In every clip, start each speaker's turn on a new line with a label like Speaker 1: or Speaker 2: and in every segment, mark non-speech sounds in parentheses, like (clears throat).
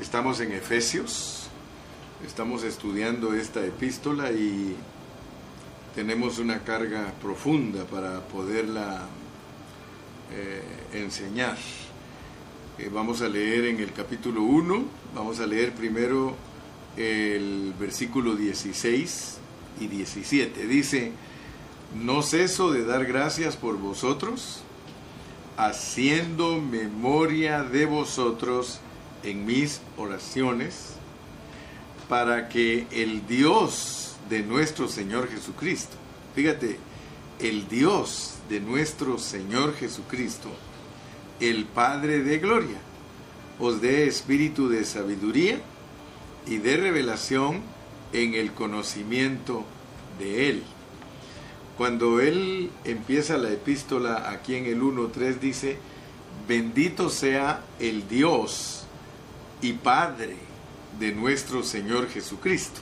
Speaker 1: Estamos en Efesios, estamos estudiando esta epístola y tenemos una carga profunda para poderla eh, enseñar. Eh, vamos a leer en el capítulo 1, vamos a leer primero el versículo 16 y 17. Dice, no ceso de dar gracias por vosotros, haciendo memoria de vosotros en mis oraciones, para que el Dios de nuestro Señor Jesucristo, fíjate, el Dios de nuestro Señor Jesucristo, el Padre de Gloria, os dé espíritu de sabiduría y de revelación en el conocimiento de Él. Cuando Él empieza la epístola aquí en el 1.3 dice, bendito sea el Dios y Padre de nuestro Señor Jesucristo.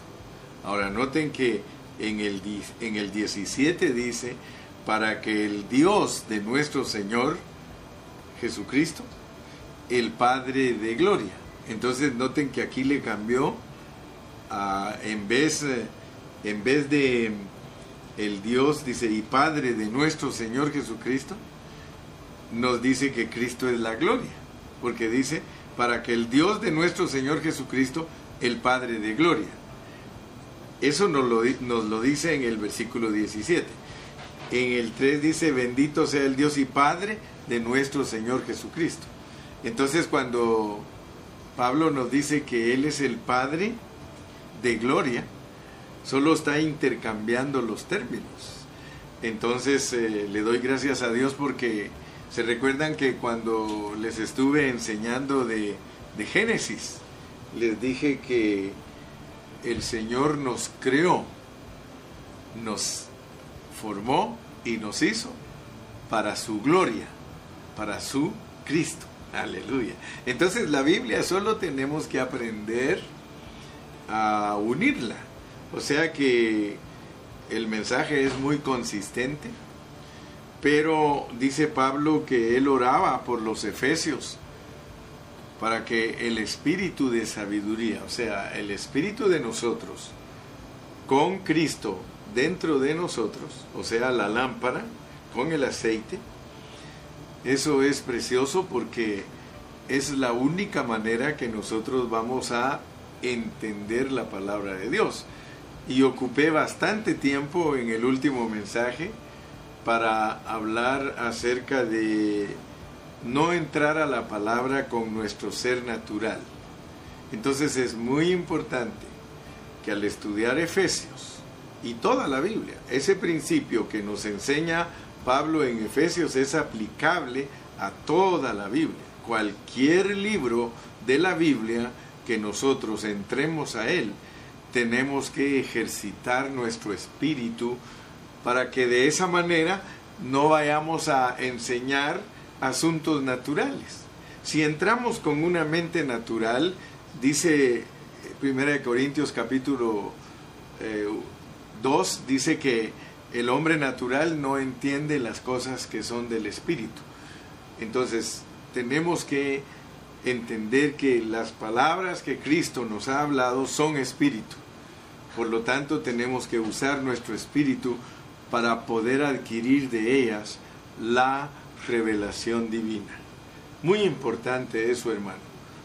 Speaker 1: Ahora noten que en el, en el 17 dice, para que el Dios de nuestro Señor Jesucristo, el Padre de Gloria. Entonces noten que aquí le cambió en, vez, eh, en vez de el Dios, dice, y Padre de nuestro Señor Jesucristo, nos dice que Cristo es la gloria, porque dice, para que el Dios de nuestro Señor Jesucristo, el Padre de gloria. Eso nos lo, dice en el versículo 17. En el 3 dice, bendito sea el Dios y Padre de nuestro Señor Jesucristo. Entonces cuando Pablo nos dice que Él es el Padre de gloria, solo está intercambiando los términos. Entonces eh, le doy gracias a Dios porque se recuerdan que cuando les estuve enseñando de, de Génesis, les dije que el Señor nos creó, nos formó y nos hizo para su gloria, para su Cristo. Aleluya. Entonces la Biblia solo tenemos que aprender a unirla. O sea que el mensaje es muy consistente, pero dice Pablo que él oraba por los efesios para que el espíritu de sabiduría, o sea, el espíritu de nosotros, con Cristo dentro de nosotros, o sea, la lámpara, con el aceite, eso es precioso porque es la única manera que nosotros vamos a entender la palabra de Dios. Y ocupé bastante tiempo en el último mensaje para hablar acerca de no entrar a la palabra con nuestro ser natural. Entonces es muy importante que al estudiar Efesios y toda la Biblia, ese principio que nos enseña Pablo en Efesios es aplicable a toda la Biblia. Cualquier libro de la Biblia que nosotros entremos a Él, tenemos que ejercitar nuestro espíritu para que de esa manera no vayamos a enseñar asuntos naturales. Si entramos con una mente natural, dice 1 Corintios capítulo 2, eh, dice que el hombre natural no entiende las cosas que son del espíritu. Entonces, tenemos que entender que las palabras que Cristo nos ha hablado son espíritu. Por lo tanto, tenemos que usar nuestro espíritu para poder adquirir de ellas la revelación divina. Muy importante eso, hermano.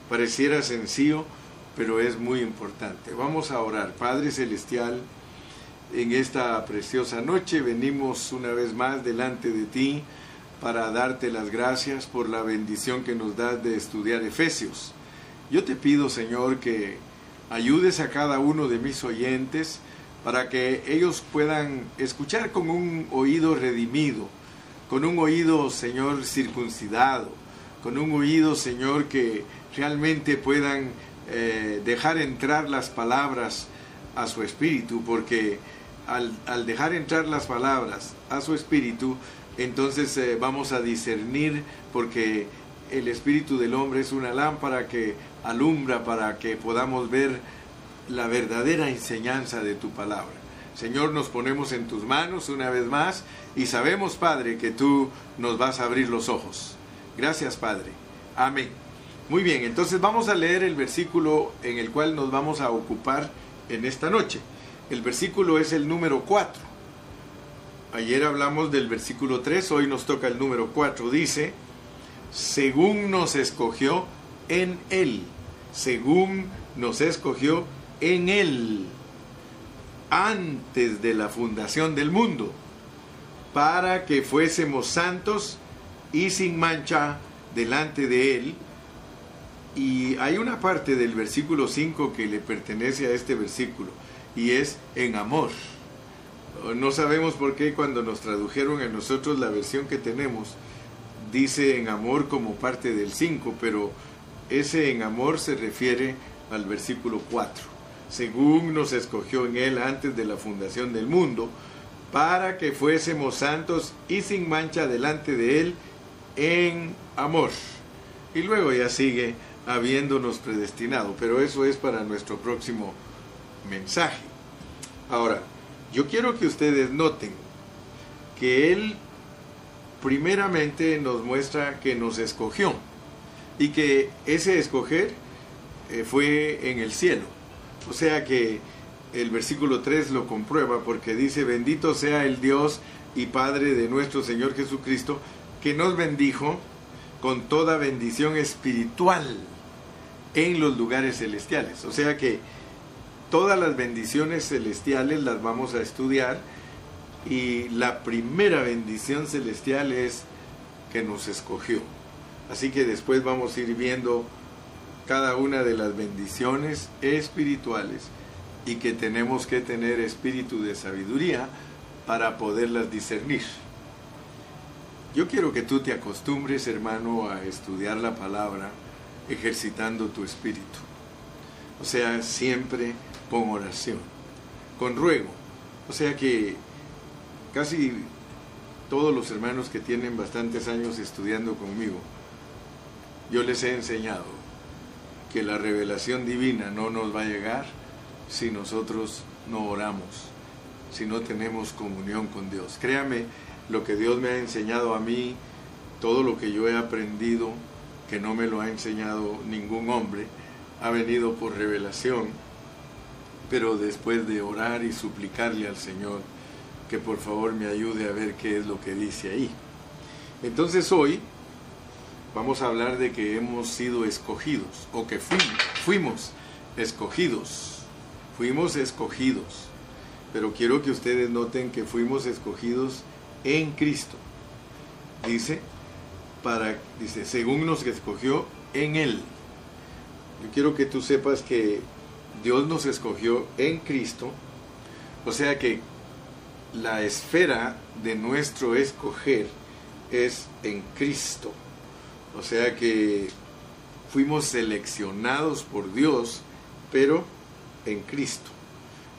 Speaker 1: Pareciera sencillo, pero es muy importante. Vamos a orar. Padre Celestial, en esta preciosa noche venimos una vez más delante de ti para darte las gracias por la bendición que nos das de estudiar Efesios. Yo te pido, Señor, que ayudes a cada uno de mis oyentes para que ellos puedan escuchar con un oído redimido, con un oído, Señor, circuncidado, con un oído, Señor, que realmente puedan eh, dejar entrar las palabras a su espíritu, porque al, al dejar entrar las palabras a su espíritu, entonces eh, vamos a discernir porque el espíritu del hombre es una lámpara que alumbra para que podamos ver la verdadera enseñanza de tu palabra. Señor, nos ponemos en tus manos una vez más y sabemos, Padre, que tú nos vas a abrir los ojos. Gracias, Padre. Amén. Muy bien, entonces vamos a leer el versículo en el cual nos vamos a ocupar en esta noche. El versículo es el número 4. Ayer hablamos del versículo 3, hoy nos toca el número 4. Dice, según nos escogió en Él, según nos escogió en Él, antes de la fundación del mundo, para que fuésemos santos y sin mancha delante de Él y hay una parte del versículo 5 que le pertenece a este versículo y es en amor. No sabemos por qué cuando nos tradujeron a nosotros la versión que tenemos dice en amor como parte del 5, pero ese en amor se refiere al versículo 4. Según nos escogió en él antes de la fundación del mundo, para que fuésemos santos y sin mancha delante de él en amor. Y luego ya sigue habiéndonos predestinado, pero eso es para nuestro próximo mensaje. Ahora, yo quiero que ustedes noten que Él primeramente nos muestra que nos escogió y que ese escoger eh, fue en el cielo. O sea que el versículo 3 lo comprueba porque dice, bendito sea el Dios y Padre de nuestro Señor Jesucristo, que nos bendijo con toda bendición espiritual en los lugares celestiales. O sea que todas las bendiciones celestiales las vamos a estudiar y la primera bendición celestial es que nos escogió. Así que después vamos a ir viendo cada una de las bendiciones espirituales y que tenemos que tener espíritu de sabiduría para poderlas discernir. Yo quiero que tú te acostumbres, hermano, a estudiar la palabra ejercitando tu espíritu. O sea, siempre con oración, con ruego. O sea que casi todos los hermanos que tienen bastantes años estudiando conmigo, yo les he enseñado que la revelación divina no nos va a llegar si nosotros no oramos, si no tenemos comunión con Dios. Créame, lo que Dios me ha enseñado a mí, todo lo que yo he aprendido, que no me lo ha enseñado ningún hombre, ha venido por revelación, pero después de orar y suplicarle al Señor que por favor me ayude a ver qué es lo que dice ahí. Entonces hoy vamos a hablar de que hemos sido escogidos, o que fuimos, escogidos, fuimos escogidos, pero quiero que ustedes noten que fuimos escogidos en Cristo. Dice, para, dice, según nos escogió en Él. Yo quiero que tú sepas que Dios nos escogió en Cristo, o sea que la esfera de nuestro escoger es en Cristo. O sea que fuimos seleccionados por Dios, pero en Cristo.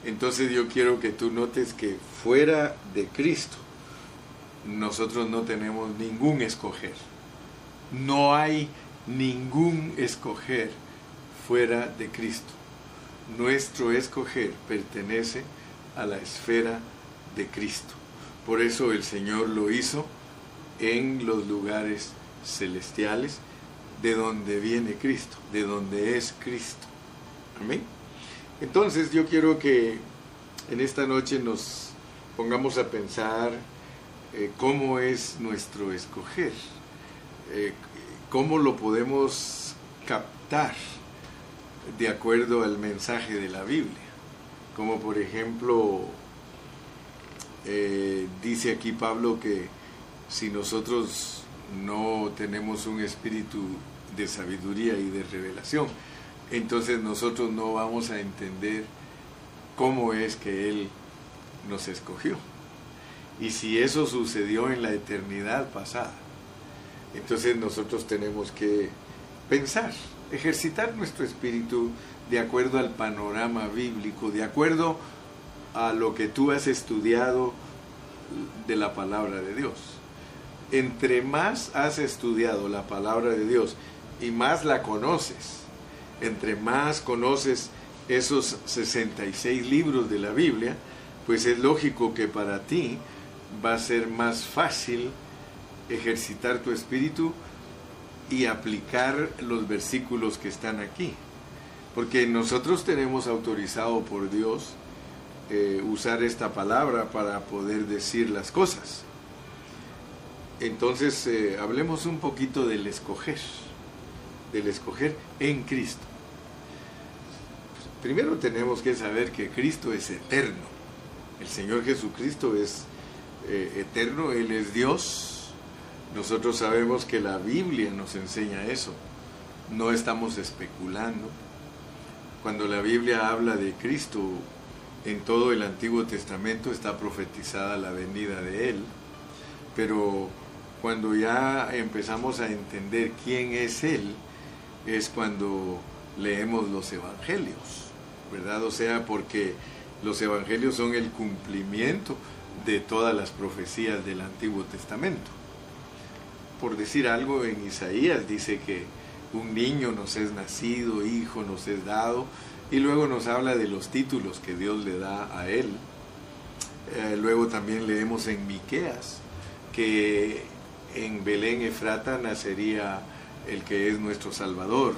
Speaker 1: Entonces yo quiero que tú notes que fuera de Cristo, nosotros no tenemos ningún escoger. No hay ningún escoger fuera de Cristo. Nuestro escoger pertenece a la esfera de Cristo. Por eso el Señor lo hizo en los lugares celestiales de donde viene Cristo, de donde es Cristo. Amén. Entonces yo quiero que en esta noche nos pongamos a pensar eh, cómo es nuestro escoger. Eh, cómo lo podemos captar de acuerdo al mensaje de la Biblia. Como por ejemplo, eh, dice aquí Pablo que si nosotros no tenemos un espíritu de sabiduría y de revelación, entonces nosotros no vamos a entender cómo es que Él nos escogió. Y si eso sucedió en la eternidad pasada, entonces nosotros tenemos que pensar, ejercitar nuestro espíritu de acuerdo al panorama bíblico, de acuerdo a lo que tú has estudiado de la palabra de Dios. Entre más has estudiado la palabra de Dios y más la conoces, entre más conoces esos 66 libros de la Biblia, pues es lógico que para ti va a ser más fácil ejercitar tu espíritu y aplicar los versículos que están aquí. Porque nosotros tenemos autorizado por Dios eh, usar esta palabra para poder decir las cosas. Entonces, eh, hablemos un poquito del escoger, del escoger en Cristo. Primero tenemos que saber que Cristo es eterno. El Señor Jesucristo es eh, eterno, Él es Dios. Nosotros sabemos que la Biblia nos enseña eso. No estamos especulando. Cuando la Biblia habla de Cristo, en todo el Antiguo Testamento está profetizada la venida de Él. Pero cuando ya empezamos a entender quién es Él, es cuando leemos los evangelios, ¿verdad? O sea, porque los evangelios son el cumplimiento de todas las profecías del Antiguo Testamento. Por decir algo, en Isaías dice que un niño nos es nacido, hijo nos es dado, y luego nos habla de los títulos que Dios le da a él. Eh, luego también leemos en Miqueas que en Belén Efrata nacería el que es nuestro Salvador.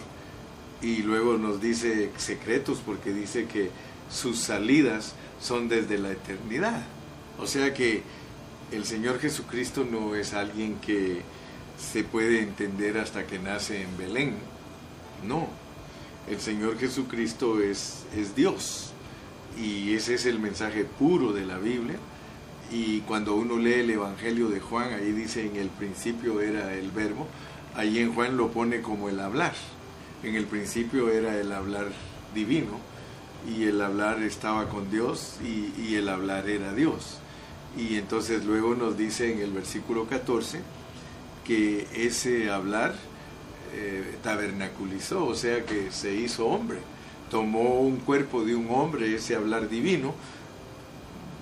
Speaker 1: Y luego nos dice secretos porque dice que sus salidas son desde la eternidad. O sea que el Señor Jesucristo no es alguien que se puede entender hasta que nace en Belén. No, el Señor Jesucristo es, es Dios. Y ese es el mensaje puro de la Biblia. Y cuando uno lee el Evangelio de Juan, ahí dice en el principio era el verbo, ahí en Juan lo pone como el hablar. En el principio era el hablar divino y el hablar estaba con Dios y, el hablar era Dios. Y entonces luego nos dice en el versículo 14 que ese hablar eh, tabernaculizó, o sea que se hizo hombre, tomó un cuerpo de un hombre, ese hablar divino,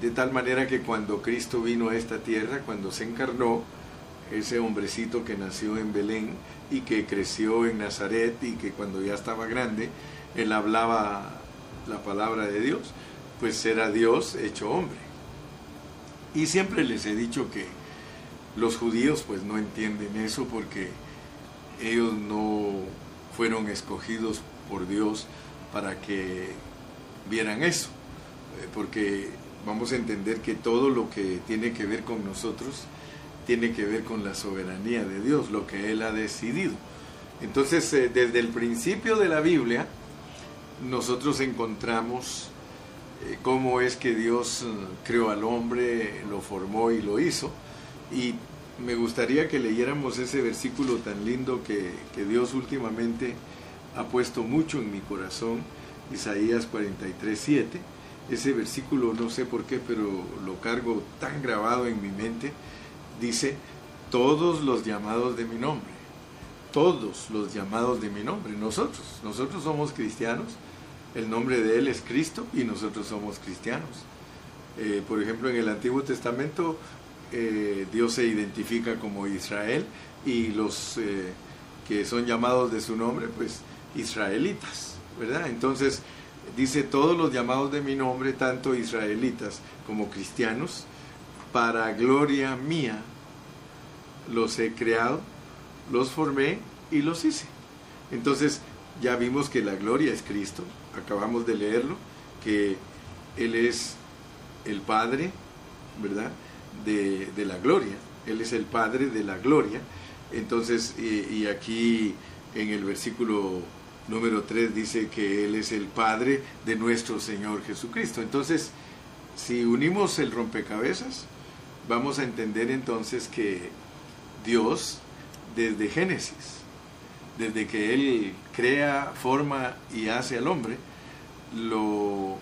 Speaker 1: de tal manera que cuando Cristo vino a esta tierra, cuando se encarnó, ese hombrecito que nació en Belén y que creció en Nazaret y que cuando ya estaba grande, él hablaba la palabra de Dios, pues era Dios hecho hombre. Y siempre les he dicho que los judíos pues no entienden eso porque ellos no fueron escogidos por Dios para que vieran eso, eh, porque vamos a entender que todo lo que tiene que ver con nosotros tiene que ver con la soberanía de Dios, lo que Él ha decidido. Entonces, eh, desde el principio de la Biblia, nosotros encontramos eh, cómo es que Dios creó al hombre, lo formó y lo hizo, y me gustaría que leyéramos ese versículo tan lindo que, Dios últimamente ha puesto mucho en mi corazón, Isaías 43, 7. Ese versículo no sé por qué, pero lo cargo tan grabado en mi mente. Dice, todos los llamados de mi nombre, todos los llamados de mi nombre, nosotros, nosotros somos cristianos, el nombre de Él es Cristo y nosotros somos cristianos. Eh, por ejemplo, en el Antiguo Testamento eh, Dios se identifica como Israel y los eh, que son llamados de su nombre, pues israelitas, ¿verdad? Entonces dice todos los llamados de mi nombre, tanto israelitas como cristianos, para gloria mía los he creado, los formé y los hice. Entonces ya vimos que la gloria es Cristo, acabamos de leerlo, que Él es el Padre, ¿verdad? de, la gloria. Él es el Padre de la gloria. Entonces, y, aquí en el versículo número 3 dice que Él es el Padre de nuestro Señor Jesucristo. Entonces, si unimos el rompecabezas, vamos a entender entonces que Dios, desde Génesis, desde que Él crea, forma y hace al hombre, lo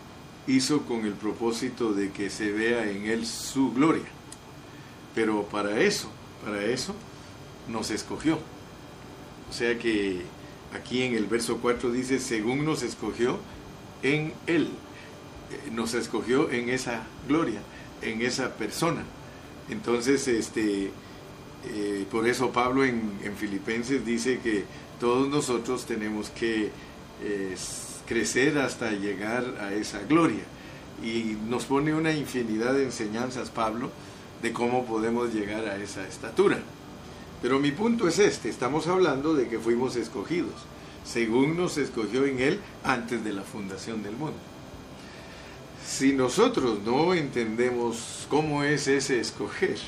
Speaker 1: hizo con el propósito de que se vea en Él su gloria. Pero para eso, para eso nos escogió. O sea que aquí en el verso 4 dice, según nos escogió en Él. Eh, nos escogió en esa gloria, en esa persona. Entonces, este, eh, por eso Pablo en, Filipenses dice que todos nosotros tenemos que eh, crecer hasta llegar a esa gloria. Y nos pone una infinidad de enseñanzas, Pablo, de cómo podemos llegar a esa estatura. Pero mi punto es este, estamos hablando de que fuimos escogidos, según nos escogió en Él antes de la fundación del mundo. Si nosotros no entendemos cómo es ese escoger,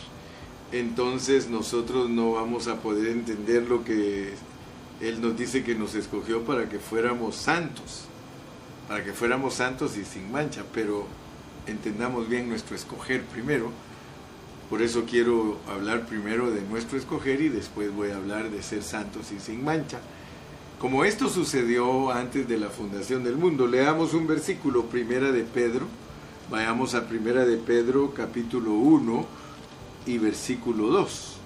Speaker 1: entonces nosotros no vamos a poder entender lo que Él nos dice que nos escogió para que fuéramos santos, para que fuéramos santos y sin mancha, pero entendamos bien nuestro escoger primero. Por eso quiero hablar primero de nuestro escoger y después voy a hablar de ser santos y sin mancha. Como esto sucedió antes de la fundación del mundo, leamos un versículo, primera de Pedro, vayamos a primera de Pedro capítulo 1 y versículo 2.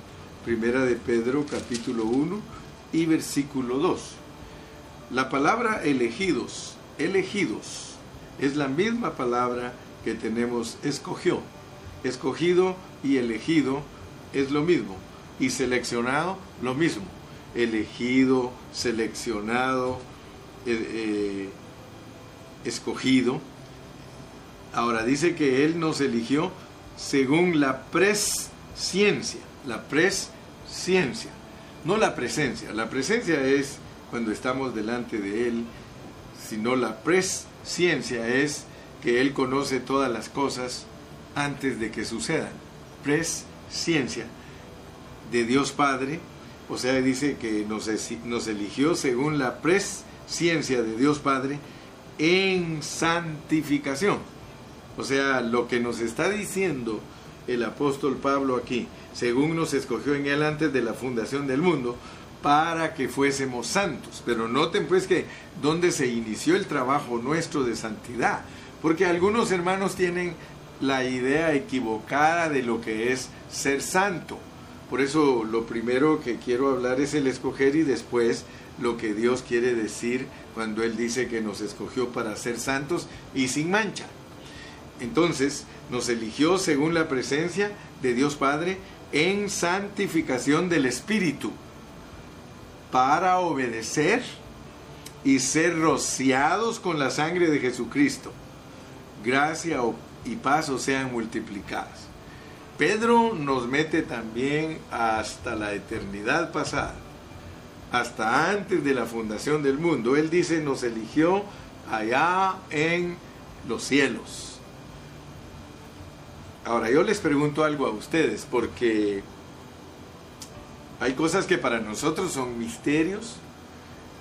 Speaker 1: Primera de Pedro capítulo 1 y versículo 2. La palabra elegidos, elegidos, es la misma palabra que tenemos escogió. Escogido y elegido es lo mismo. Y seleccionado lo mismo elegido, seleccionado, eh, eh, escogido. Ahora dice que Él nos eligió según la presciencia, la presciencia, no la presencia. La presencia es cuando estamos delante de Él, sino la presciencia es que Él conoce todas las cosas antes de que sucedan. Presciencia de Dios Padre, o sea, dice que nos, nos eligió según la presciencia de Dios Padre en santificación. O sea, lo que nos está diciendo el apóstol Pablo aquí, según nos escogió en él antes de la fundación del mundo, para que fuésemos santos. Pero noten pues que donde se inició el trabajo nuestro de santidad, porque algunos hermanos tienen la idea equivocada de lo que es ser santo. Por eso lo primero que quiero hablar es el escoger y después lo que Dios quiere decir cuando Él dice que nos escogió para ser santos y sin mancha. Entonces, nos eligió según la presencia de Dios Padre en santificación del Espíritu para obedecer y ser rociados con la sangre de Jesucristo. Gracia y paz sean multiplicadas. Pedro nos mete también hasta la eternidad pasada, hasta antes de la fundación del mundo. Él dice, nos eligió allá en los cielos. Ahora, yo les pregunto algo a ustedes, porque hay cosas que para nosotros son misterios,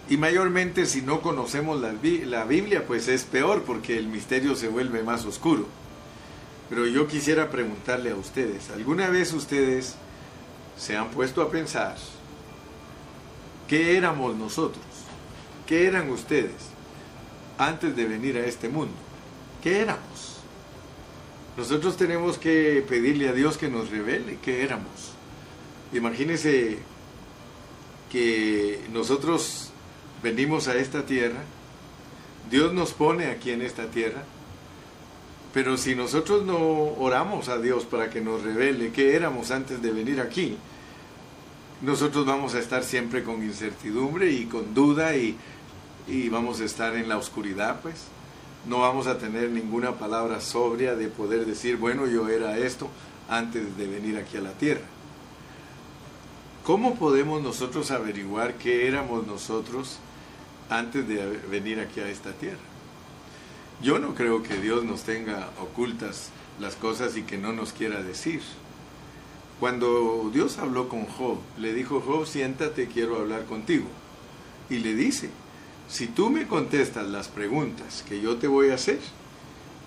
Speaker 1: y mayormente si no conocemos la, la Biblia, pues es peor, porque el misterio se vuelve más oscuro. Pero yo quisiera preguntarle a ustedes, ¿alguna vez ustedes se han puesto a pensar qué éramos nosotros? ¿Qué eran ustedes antes de venir a este mundo? ¿Qué éramos? Nosotros tenemos que pedirle a Dios que nos revele qué éramos. Imagínense que nosotros venimos a esta tierra, Dios nos pone aquí en esta tierra, pero si nosotros no oramos a Dios para que nos revele qué éramos antes de venir aquí, nosotros vamos a estar siempre con incertidumbre y con duda y, vamos a estar en la oscuridad, pues. No vamos a tener ninguna palabra sobria de poder decir, bueno, yo era esto antes de venir aquí a la tierra. ¿Cómo podemos nosotros averiguar qué éramos nosotros antes de venir aquí a esta tierra? Yo no creo que Dios nos tenga ocultas las cosas y que no nos quiera decir. Cuando Dios habló con Job, le dijo, Job, siéntate, quiero hablar contigo. Y le dice, si tú me contestas las preguntas que yo te voy a hacer,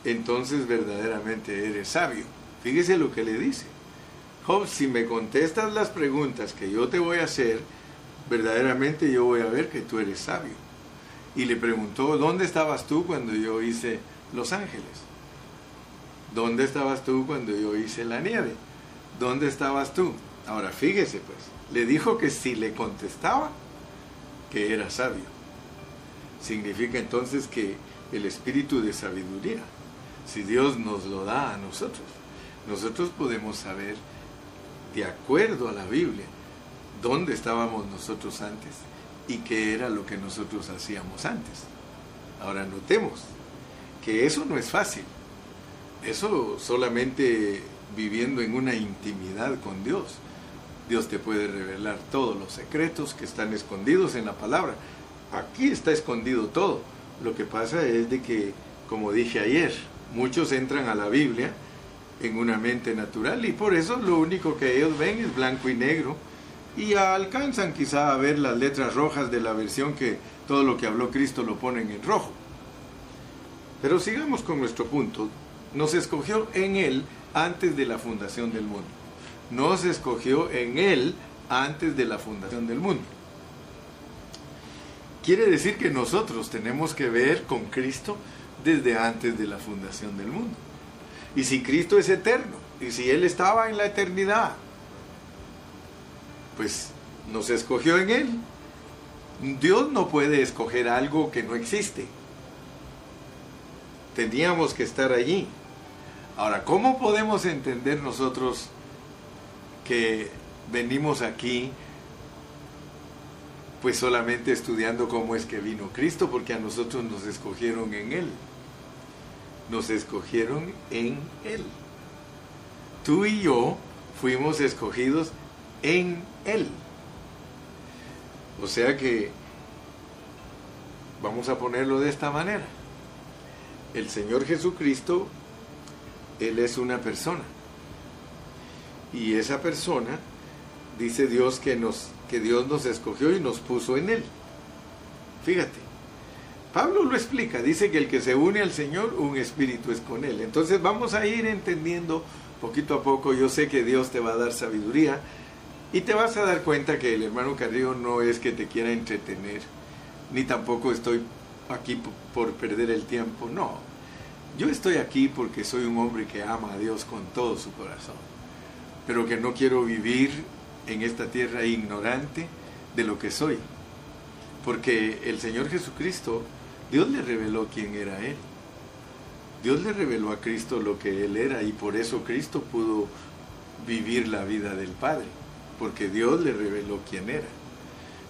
Speaker 1: entonces verdaderamente eres sabio. Fíjese lo que le dice. Job, si me contestas las preguntas que yo te voy a hacer, verdaderamente yo voy a ver que tú eres sabio y le preguntó, ¿dónde estabas tú cuando yo hice Los Ángeles? ¿Dónde estabas tú cuando yo hice la nieve? ¿Dónde estabas tú? Ahora fíjese pues, le dijo que si le contestaba, que era sabio. Significa entonces que el espíritu de sabiduría, si Dios nos lo da a nosotros, nosotros podemos saber, de acuerdo a la Biblia, dónde estábamos nosotros antes y qué era lo que nosotros hacíamos antes. Ahora notemos que eso no es fácil. Eso solamente viviendo en una intimidad con Dios. Dios te puede revelar todos los secretos que están escondidos en la palabra. Aquí está escondido todo. Lo que pasa es de que, como dije ayer, muchos entran a la Biblia en una mente natural y por eso lo único que ellos ven es blanco y negro y alcanzan quizá a ver las letras rojas de la versión que todo lo que habló Cristo lo ponen en rojo. Pero sigamos con nuestro punto. Nos escogió en Él antes de la fundación del mundo. Nos escogió en Él antes de la fundación del mundo. Quiere decir que nosotros tenemos que ver con Cristo desde antes de la fundación del mundo. Y si Cristo es eterno, y si Él estaba en la eternidad, pues nos escogió en Él. Dios no puede escoger algo que no existe. Teníamos que estar allí. Ahora, ¿cómo podemos entender nosotros que venimos aquí pues solamente estudiando cómo es que vino Cristo? Porque a nosotros nos escogieron en Él. Nos escogieron en Él. Tú y yo fuimos escogidos en Él. O sea que vamos a ponerlo de esta manera. El Señor Jesucristo, Él es una persona. Y esa persona, dice Dios que, nos, que Dios nos escogió y nos puso en Él. Fíjate, Pablo lo explica, dice que el que se une al Señor, un espíritu es con Él. Entonces vamos a ir entendiendo poquito a poco, yo sé que Dios te va a dar sabiduría y te vas a dar cuenta que el hermano Carrillo no es que te quiera entretener, ni tampoco estoy aquí por perder el tiempo, no. Yo estoy aquí porque soy un hombre que ama a Dios con todo su corazón, pero que no quiero vivir en esta tierra ignorante de lo que soy, porque el Señor Jesucristo, Dios le reveló quién era Él. Dios le reveló a Cristo lo que Él era y por eso Cristo pudo vivir la vida del Padre porque Dios le reveló quién era.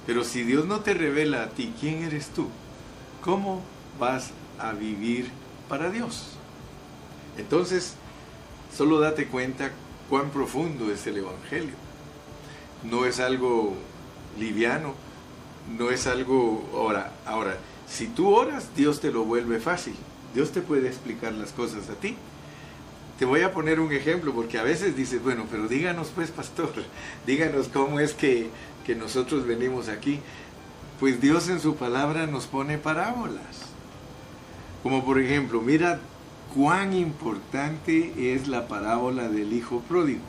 Speaker 1: Pero si Dios no te revela a ti quién eres tú, ¿cómo vas a vivir para Dios? Entonces, solo date cuenta cuán profundo es el Evangelio. No es algo liviano, no es algo... Ahora, ahora, si tú oras, Dios te lo vuelve fácil. Dios te puede explicar las cosas a ti. Te voy a poner un ejemplo porque a veces dices, bueno, pero díganos pues, pastor, díganos cómo es que, que nosotros venimos aquí. Pues Dios en su palabra nos pone parábolas. Como por ejemplo, mira cuán importante es la parábola del hijo pródigo.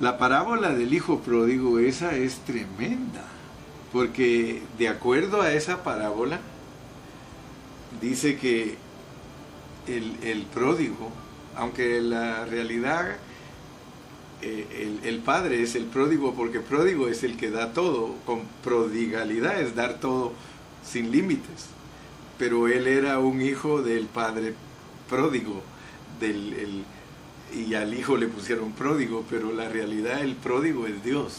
Speaker 1: La parábola del hijo pródigo, esa es tremenda, porque de acuerdo a esa parábola, dice que el, pródigo, aunque la realidad eh, el, padre es el pródigo porque pródigo es el que da todo, con prodigalidad es dar todo sin límites. Pero él era un hijo del padre pródigo, del, y al hijo le pusieron pródigo, pero la realidad el pródigo es Dios.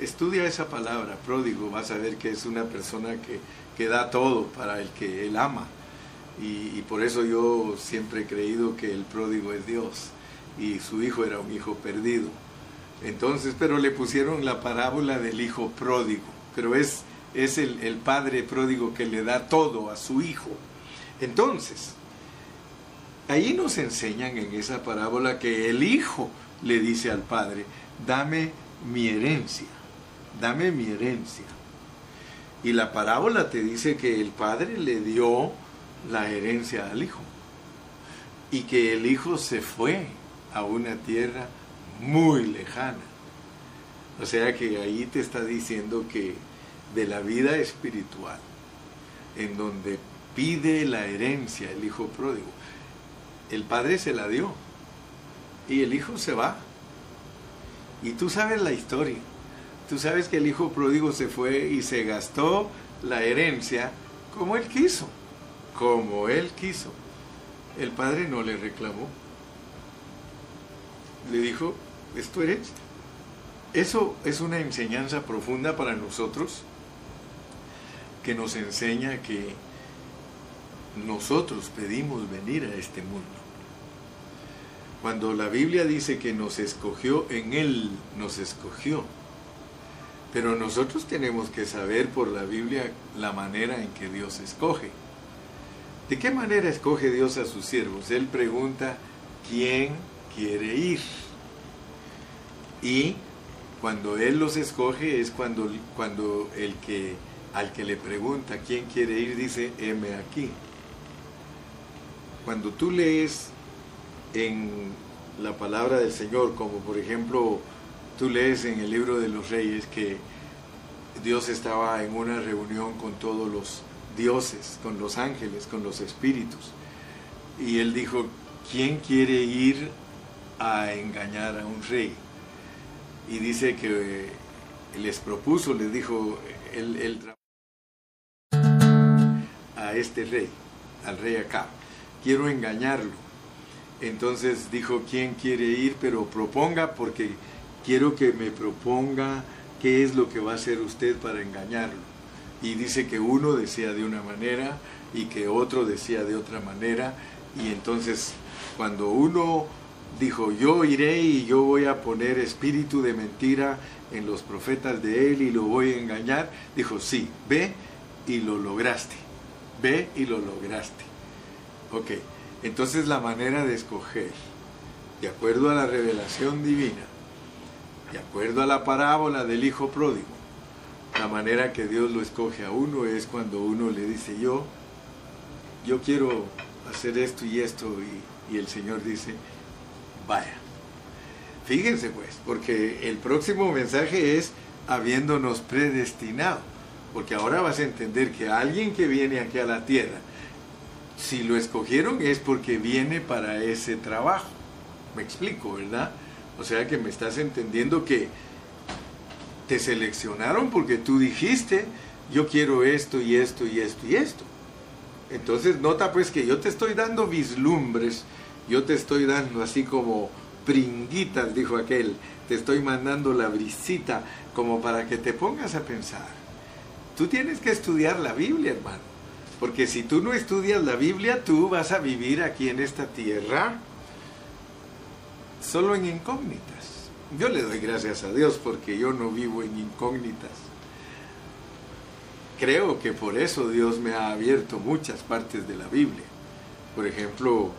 Speaker 1: Estudia esa palabra, pródigo, vas a ver que es una persona que, que da todo para el que él ama. Y, por eso yo siempre he creído que el pródigo es Dios y su hijo era un hijo perdido. Entonces, pero le pusieron la parábola del hijo pródigo, pero es, es el, el padre pródigo que le da todo a su hijo. Entonces, ahí nos enseñan en esa parábola que el hijo le dice al padre, dame mi herencia, dame mi herencia. Y la parábola te dice que el padre le dio la herencia al hijo. Y que el hijo se fue a una tierra muy lejana. O sea que ahí te está diciendo que de la vida espiritual, en donde pide la herencia el hijo pródigo, el padre se la dio y el hijo se va. Y tú sabes la historia. Tú sabes que el hijo pródigo se fue y se gastó la herencia como él quiso como él quiso. El padre no le reclamó. Le dijo, esto eres. Eso es una enseñanza profunda para nosotros que nos enseña que nosotros pedimos venir a este mundo. Cuando la Biblia dice que nos escogió, en Él nos escogió. Pero nosotros tenemos que saber por la Biblia la manera en que Dios escoge. ¿De qué manera escoge Dios a sus siervos? Él pregunta, ¿quién quiere ir? Y cuando Él los escoge es cuando, cuando el que, al que le pregunta quién quiere ir dice, heme aquí. Cuando tú lees en la palabra del Señor, como por ejemplo tú lees en el libro de los reyes que Dios estaba en una reunión con todos los dioses, con los ángeles, con los espíritus. Y él dijo, ¿quién quiere ir a engañar a un rey? Y dice que les propuso, les dijo, el, el a este rey, al rey acá, quiero engañarlo. Entonces dijo, ¿quién quiere ir? Pero proponga porque quiero que me proponga qué es lo que va a hacer usted para engañarlo. Y dice que uno decía de una manera y que otro decía de otra manera. Y entonces cuando uno dijo, yo iré y yo voy a poner espíritu de mentira en los profetas de él y lo voy a engañar, dijo, sí, ve y lo lograste. Ve y lo lograste. Ok, entonces la manera de escoger, de acuerdo a la revelación divina, de acuerdo a la parábola del hijo pródigo, la manera que Dios lo escoge a uno es cuando uno le dice yo, yo quiero hacer esto y esto y, y el Señor dice, vaya. Fíjense pues, porque el próximo mensaje es habiéndonos predestinado, porque ahora vas a entender que alguien que viene aquí a la tierra, si lo escogieron es porque viene para ese trabajo. Me explico, ¿verdad? O sea que me estás entendiendo que te seleccionaron porque tú dijiste, yo quiero esto y esto y esto y esto. Entonces nota pues que yo te estoy dando vislumbres, yo te estoy dando así como pringuitas, dijo aquel, te estoy mandando la brisita como para que te pongas a pensar. Tú tienes que estudiar la Biblia, hermano, porque si tú no estudias la Biblia, tú vas a vivir aquí en esta tierra solo en incógnitas. Yo le doy gracias a Dios porque yo no vivo en incógnitas. Creo que por eso Dios me ha abierto muchas partes de la Biblia. Por ejemplo,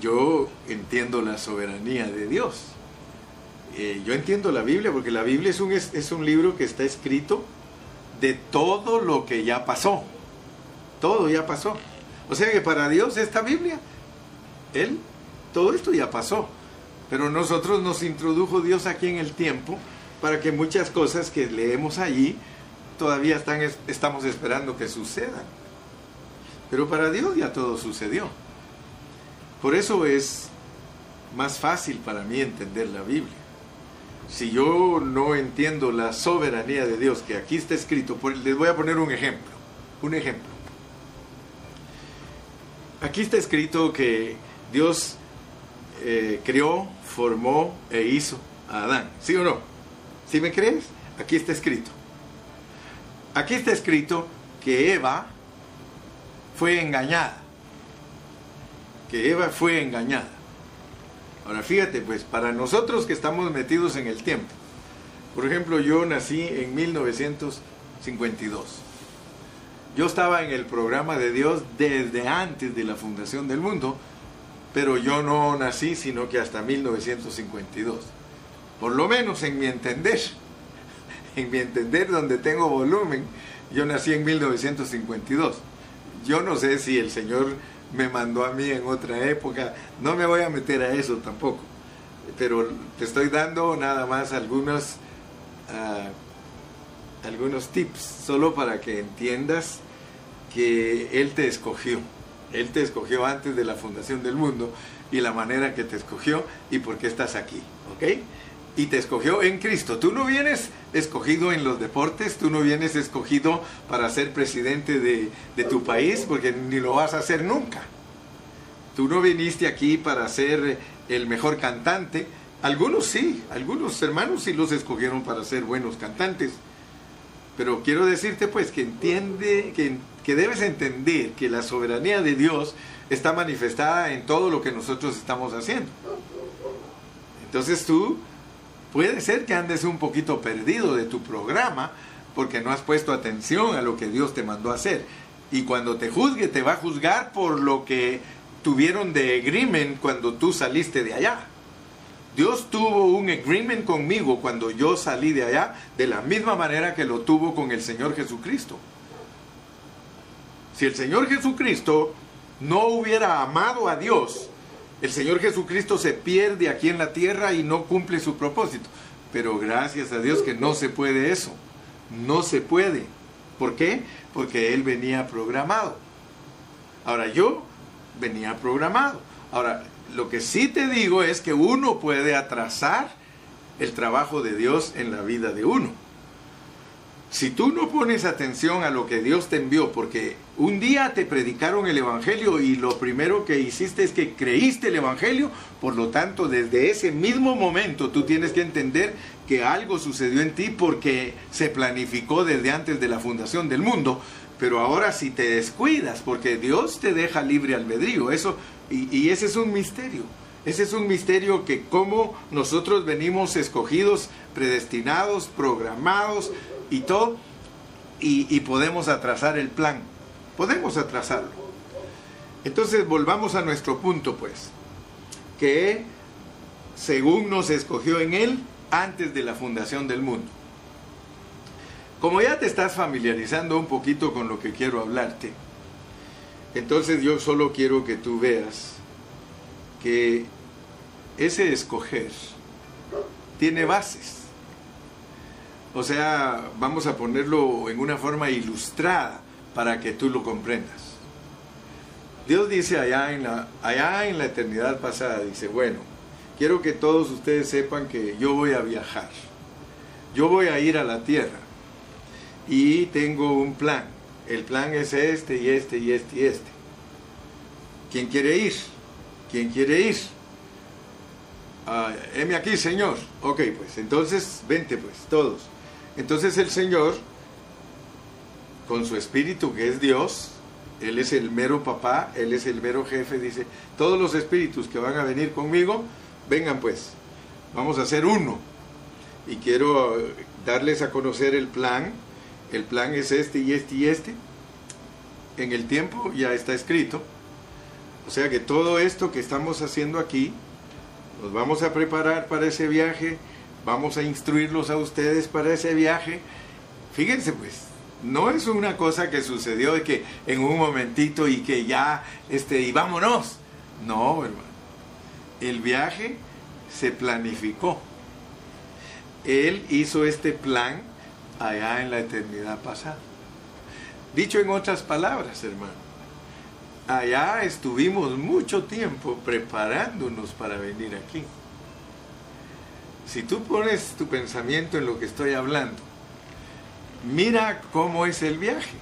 Speaker 1: yo entiendo la soberanía de Dios. Eh, yo entiendo la Biblia porque la Biblia es un, es un libro que está escrito de todo lo que ya pasó. Todo ya pasó. O sea que para Dios esta Biblia, Él, todo esto ya pasó. Pero nosotros nos introdujo Dios aquí en el tiempo para que muchas cosas que leemos allí todavía están, estamos esperando que sucedan. Pero para Dios ya todo sucedió. Por eso es más fácil para mí entender la Biblia. Si yo no entiendo la soberanía de Dios, que aquí está escrito, les voy a poner un ejemplo. Un ejemplo. Aquí está escrito que Dios eh, creó, formó e hizo a Adán. ¿Sí o no? ¿Sí me crees? Aquí está escrito. Aquí está escrito que Eva fue engañada. Que Eva fue engañada. Ahora fíjate, pues para nosotros que estamos metidos en el tiempo. Por ejemplo, yo nací en 1952. Yo estaba en el programa de Dios desde antes de la fundación del mundo, pero yo no nací sino que hasta 1952. Por lo menos en mi entender, (laughs) en mi entender donde tengo volumen, yo nací en 1952. Yo no sé si el Señor me mandó a mí en otra época, no me voy a meter a eso tampoco, pero te estoy dando nada más algunos, uh, algunos tips, solo para que entiendas que Él te escogió él te escogió antes de la fundación del mundo y la manera que te escogió y por qué estás aquí, ¿ok? Y te escogió en Cristo. Tú no vienes escogido en los deportes, tú no vienes escogido para ser presidente de, tu país, porque ni lo vas a hacer nunca. Tú no viniste aquí para ser el mejor cantante. Algunos sí, algunos hermanos sí los escogieron para ser buenos cantantes. Pero quiero decirte pues que entiende, que que debes entender que la soberanía de Dios está manifestada en todo lo que nosotros estamos haciendo. Entonces tú puede ser que andes un poquito perdido de tu programa porque no has puesto atención a lo que Dios te mandó a hacer. Y cuando te juzgue, te va a juzgar por lo que tuvieron de agreement cuando tú saliste de allá. Dios tuvo un agreement conmigo cuando yo salí de allá, de la misma manera que lo tuvo con el Señor Jesucristo. Si el Señor Jesucristo no hubiera amado a Dios, el Señor Jesucristo se pierde aquí en la tierra y no cumple su propósito. Pero gracias a Dios que no se puede eso. No se puede. ¿Por qué? Porque Él venía programado. Ahora yo venía programado. Ahora, lo que sí te digo es que uno puede atrasar el trabajo de Dios en la vida de uno. Si tú no pones atención a lo que Dios te envió, porque un día te predicaron el Evangelio y lo primero que hiciste es que creíste el Evangelio, por lo tanto desde ese mismo momento tú tienes que entender que algo sucedió en ti porque se planificó desde antes de la fundación del mundo. Pero ahora si te descuidas, porque Dios te deja libre albedrío, eso, y, y ese es un misterio. Ese es un misterio que como nosotros venimos escogidos, predestinados, programados y todo, y, podemos atrasar el plan. Podemos atrasarlo. Entonces volvamos a nuestro punto, pues, que según nos escogió en Él antes de la fundación del mundo. Como ya te estás familiarizando un poquito con lo que quiero hablarte, entonces yo solo quiero que tú veas que ese escoger tiene bases. O sea, vamos a ponerlo en una forma ilustrada para que tú lo comprendas. Dios dice allá en la, allá en la eternidad pasada, dice, bueno, quiero que todos ustedes sepan que yo voy a viajar. Yo voy a ir a la tierra y tengo un plan. El plan es este y este y este y este. ¿Quién quiere ir? ¿Quién quiere ir? Ah, heme aquí, Señor. Ok, pues entonces vente pues, todos. Entonces el Señor, con su espíritu que es Dios, Él es el mero papá, Él es el mero jefe, dice, todos los espíritus que van a venir conmigo, vengan pues, vamos a hacer uno. Y quiero darles a conocer el plan. El plan es este y este y este. En el tiempo ya está escrito. O sea que todo esto que estamos haciendo aquí, nos vamos a preparar para ese viaje, vamos a instruirlos a ustedes para ese viaje. Fíjense pues, no es una cosa que sucedió de que en un momentito y que ya, este, y vámonos. No, hermano. El viaje se planificó. Él hizo este plan allá en la eternidad pasada. Dicho en otras palabras, hermano, allá estuvimos mucho tiempo preparándonos para venir aquí. Si tú pones tu pensamiento en lo que estoy hablando, mira cómo es el viaje.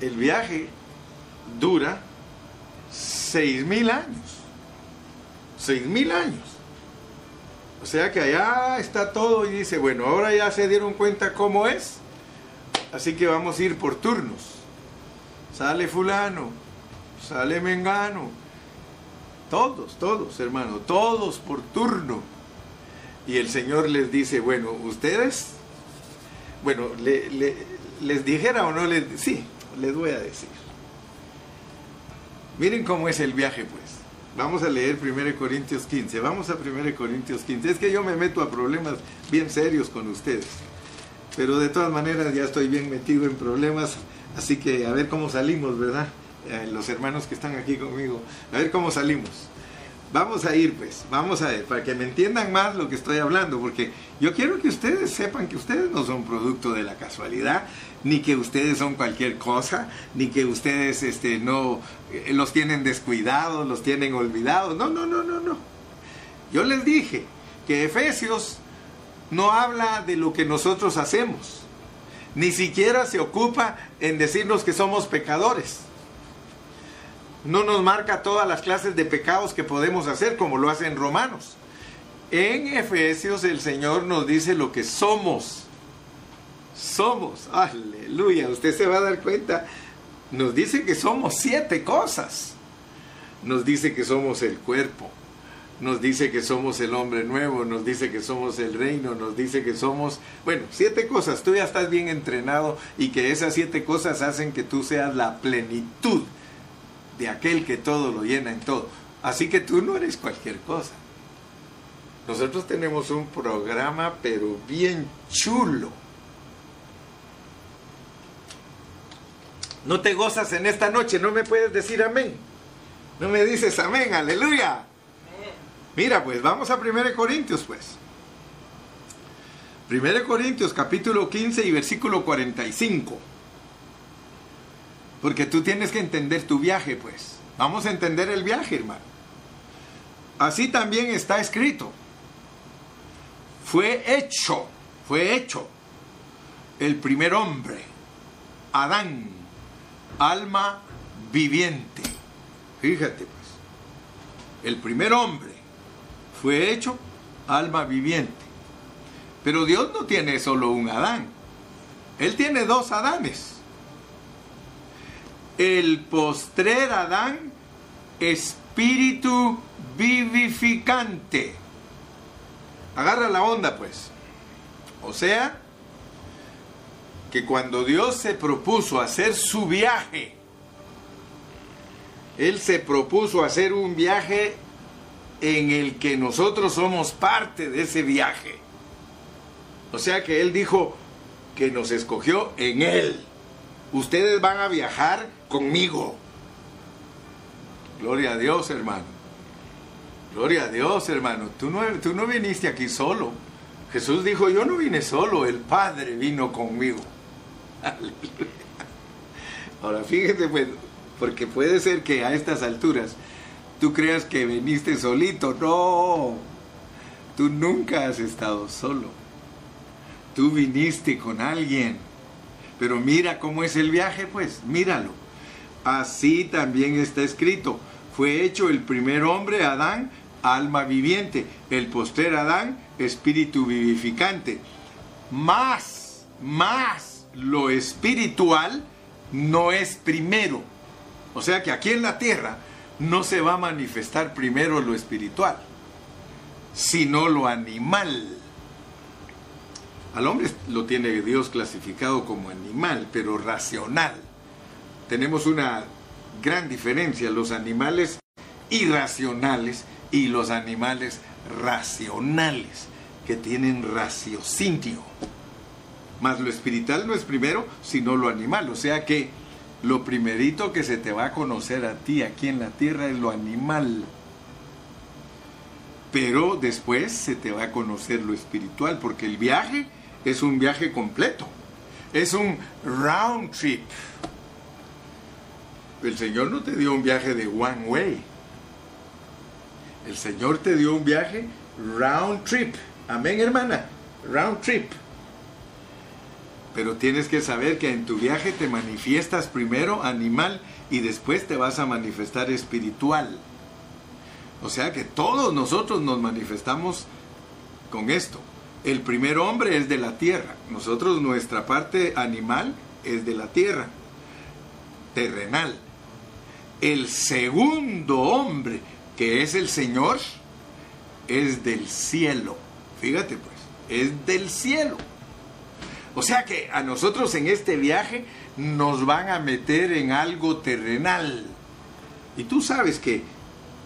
Speaker 1: El viaje dura seis mil años. Seis mil años. O sea que allá está todo y dice, bueno, ahora ya se dieron cuenta cómo es. Así que vamos a ir por turnos. Sale fulano, sale mengano. Todos, todos, hermano, todos por turno. Y el Señor les dice, bueno, ustedes, bueno, les dijera o no les, sí, les voy a decir. Miren cómo es el viaje, pues. Vamos a leer 1 Corintios 15. Vamos a 1 Corintios 15. Es que yo me meto a problemas bien serios con ustedes. Pero de todas maneras ya estoy bien metido en problemas. Así que a ver cómo salimos, ¿verdad? Eh, los hermanos que están aquí conmigo. A ver cómo salimos. Vamos a ir pues, vamos a ver, para que me entiendan más lo que estoy hablando, porque yo quiero que ustedes sepan que ustedes no son producto de la casualidad, ni que ustedes son cualquier cosa, ni que ustedes este, no eh, los tienen descuidados, los tienen olvidados. No, no, no, no, no. Yo les dije que Efesios no habla de lo que nosotros hacemos, ni siquiera se ocupa en decirnos que somos pecadores no nos marca todas las clases de pecados que podemos hacer como lo hace en Romanos. En Efesios el Señor nos dice lo que somos. Somos, aleluya, usted se va a dar cuenta. Nos dice que somos siete cosas. Nos dice que somos el cuerpo, nos dice que somos el hombre nuevo, nos dice que somos el reino, nos dice que somos, bueno, siete cosas, tú ya estás bien entrenado y que esas siete cosas hacen que tú seas la plenitud de aquel que todo lo llena en todo. Así que tú no eres cualquier cosa. Nosotros tenemos un programa pero bien chulo. No te gozas en esta noche, no me puedes decir amén. No me dices amén, aleluya. Mira, pues vamos a 1 Corintios, pues. 1 Corintios capítulo 15 y versículo 45. Porque tú tienes que entender tu viaje, pues. Vamos a entender el viaje, hermano. Así también está escrito. Fue hecho, fue hecho el primer hombre, Adán, alma viviente. Fíjate, pues. El primer hombre fue hecho alma viviente. Pero Dios no tiene solo un Adán. Él tiene dos Adanes. El postrer Adán, espíritu vivificante. Agarra la onda pues. O sea, que cuando Dios se propuso hacer su viaje, Él se propuso hacer un viaje en el que nosotros somos parte de ese viaje. O sea que Él dijo que nos escogió en Él. Ustedes van a viajar conmigo. Gloria a Dios, hermano. Gloria a Dios, hermano. Tú no, tú no viniste aquí solo. Jesús dijo, yo no vine solo, el Padre vino conmigo. (laughs) Ahora fíjese, pues, porque puede ser que a estas alturas tú creas que viniste solito. No, tú nunca has estado solo. Tú viniste con alguien. Pero mira cómo es el viaje, pues, míralo. Así también está escrito. Fue hecho el primer hombre, Adán, alma viviente. El poster Adán, espíritu vivificante. Más, más lo espiritual no es primero. O sea que aquí en la tierra no se va a manifestar primero lo espiritual, sino lo animal. Al hombre lo tiene Dios clasificado como animal, pero racional. Tenemos una gran diferencia, los animales irracionales y los animales racionales, que tienen raciocinio. Mas lo espiritual no es primero, sino lo animal. O sea que lo primerito que se te va a conocer a ti aquí en la tierra es lo animal. Pero después se te va a conocer lo espiritual, porque el viaje es un viaje completo. Es un round trip. El Señor no te dio un viaje de one way. El Señor te dio un viaje round trip. Amén, hermana. Round trip. Pero tienes que saber que en tu viaje te manifiestas primero animal y después te vas a manifestar espiritual. O sea que todos nosotros nos manifestamos con esto. El primer hombre es de la tierra. Nosotros nuestra parte animal es de la tierra, terrenal. El segundo hombre, que es el Señor, es del cielo. Fíjate pues, es del cielo. O sea que a nosotros en este viaje nos van a meter en algo terrenal. Y tú sabes que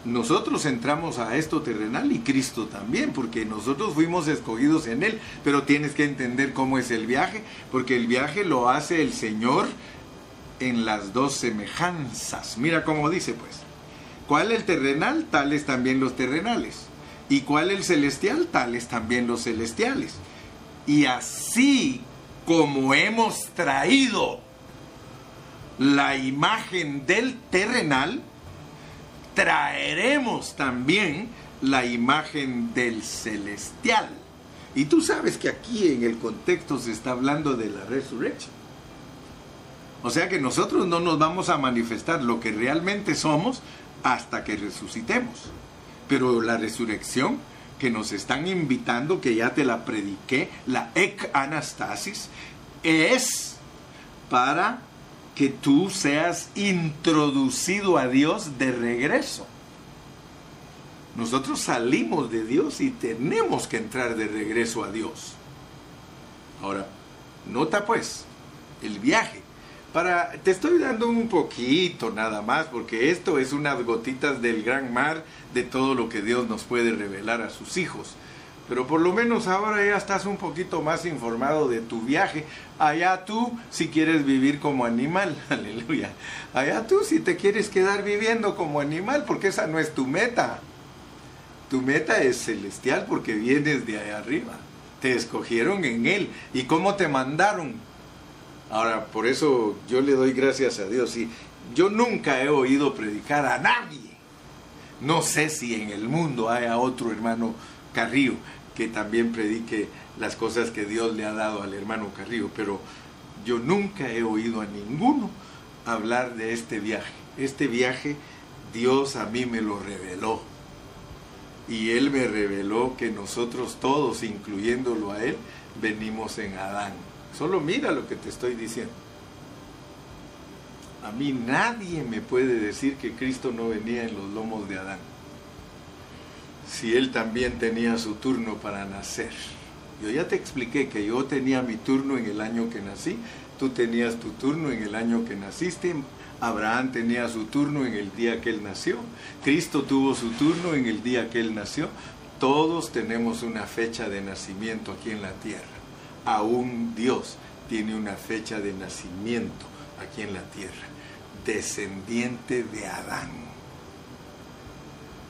Speaker 1: nosotros entramos a esto terrenal y Cristo también, porque nosotros fuimos escogidos en Él, pero tienes que entender cómo es el viaje, porque el viaje lo hace el Señor en las dos semejanzas. Mira cómo dice pues, ¿cuál el terrenal? Tales también los terrenales. ¿Y cuál el celestial? Tales también los celestiales. Y así como hemos traído la imagen del terrenal, traeremos también la imagen del celestial. Y tú sabes que aquí en el contexto se está hablando de la resurrección. O sea que nosotros no nos vamos a manifestar lo que realmente somos hasta que resucitemos. Pero la resurrección que nos están invitando, que ya te la prediqué, la ec anastasis, es para que tú seas introducido a Dios de regreso. Nosotros salimos de Dios y tenemos que entrar de regreso a Dios. Ahora, nota pues el viaje. Para, te estoy dando un poquito nada más, porque esto es unas gotitas del gran mar de todo lo que Dios nos puede revelar a sus hijos. Pero por lo menos ahora ya estás un poquito más informado de tu viaje. Allá tú si quieres vivir como animal, (laughs) aleluya. Allá tú si te quieres quedar viviendo como animal, porque esa no es tu meta. Tu meta es celestial porque vienes de allá arriba. Te escogieron en Él. ¿Y cómo te mandaron? Ahora, por eso yo le doy gracias a Dios. Y yo nunca he oído predicar a nadie. No sé si en el mundo haya otro hermano Carrillo que también predique las cosas que Dios le ha dado al hermano Carrillo, pero yo nunca he oído a ninguno hablar de este viaje. Este viaje Dios a mí me lo reveló. Y Él me reveló que nosotros todos, incluyéndolo a Él, venimos en Adán. Solo mira lo que te estoy diciendo. A mí nadie me puede decir que Cristo no venía en los lomos de Adán si él también tenía su turno para nacer. Yo ya te expliqué que yo tenía mi turno en el año que nací, tú tenías tu turno en el año que naciste, Abraham tenía su turno en el día que él nació, Cristo tuvo su turno en el día que él nació, todos tenemos una fecha de nacimiento aquí en la tierra. Aún Dios tiene una fecha de nacimiento aquí en la tierra, descendiente de Adán.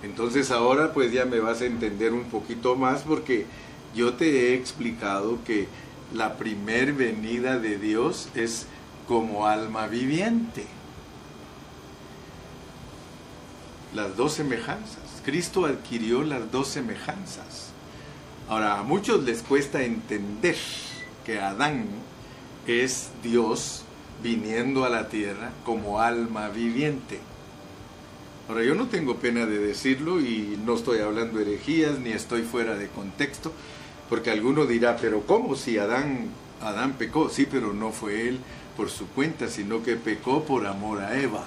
Speaker 1: Entonces ahora pues ya me vas a entender un poquito más porque yo te he explicado que la primer venida de Dios es como alma viviente. Las dos semejanzas. Cristo adquirió las dos semejanzas. Ahora, a muchos les cuesta entender que Adán es Dios viniendo a la tierra como alma viviente. Ahora, yo no tengo pena de decirlo y no estoy hablando herejías ni estoy fuera de contexto, porque alguno dirá, pero ¿cómo si Adán, Adán pecó? Sí, pero no fue él por su cuenta, sino que pecó por amor a Eva.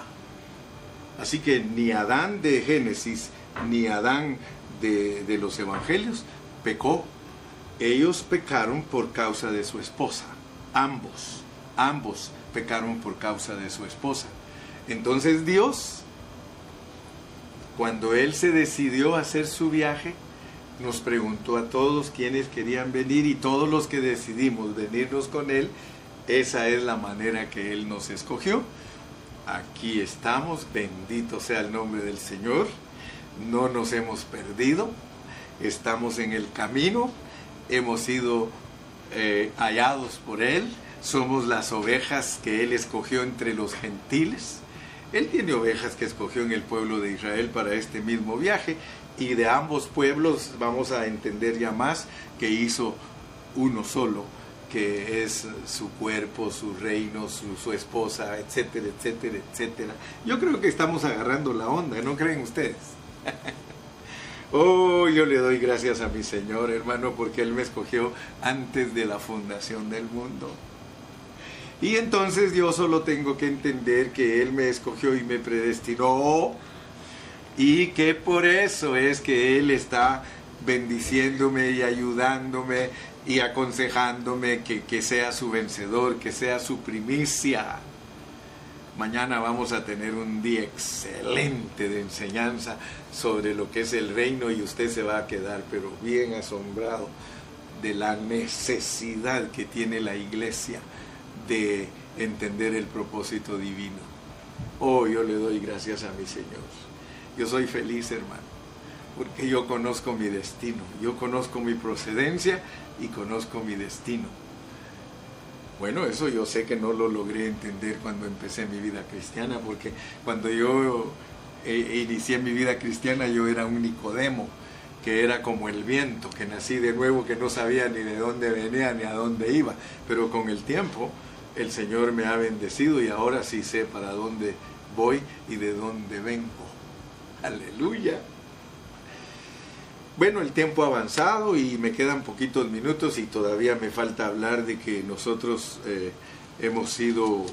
Speaker 1: Así que ni Adán de Génesis ni Adán de, de los Evangelios pecó. Ellos pecaron por causa de su esposa. Ambos, ambos pecaron por causa de su esposa. Entonces Dios cuando él se decidió a hacer su viaje, nos preguntó a todos quienes querían venir y todos los que decidimos venirnos con él, esa es la manera que él nos escogió. Aquí estamos, bendito sea el nombre del Señor, no nos hemos perdido, estamos en el camino, hemos sido eh, hallados por él, somos las ovejas que él escogió entre los gentiles él tiene ovejas que escogió en el pueblo de Israel para este mismo viaje y de ambos pueblos vamos a entender ya más que hizo uno solo, que es su cuerpo, su reino, su, esposa, etcétera, etcétera, etcétera. Yo creo que estamos agarrando la onda, ¿no creen ustedes? (laughs) oh, yo le doy gracias a mi Señor, hermano, porque Él me escogió antes de la fundación del mundo. Y entonces yo solo tengo que entender que Él me escogió y me predestinó y que por eso es que Él está bendiciéndome y ayudándome y aconsejándome que, que sea su vencedor, que sea su primicia. Mañana vamos a tener un día excelente de enseñanza sobre lo que es el reino y usted se va a quedar pero bien asombrado de la necesidad que tiene la iglesia de entender el propósito divino. Oh, yo le doy gracias a mi Señor. Yo soy feliz, hermano, porque yo conozco mi destino, yo conozco mi procedencia y conozco mi destino. Bueno, eso yo sé que no lo logré entender cuando empecé mi vida cristiana, porque cuando yo eh, inicié mi vida cristiana yo era un Nicodemo, que era como el viento, que nací de nuevo, que no sabía ni de dónde venía ni a dónde iba, pero con el tiempo el Señor me ha bendecido y ahora sí sé para dónde voy y de dónde vengo. Aleluya. Bueno, el tiempo ha avanzado y me quedan poquitos minutos y todavía me falta hablar de que nosotros eh, hemos sido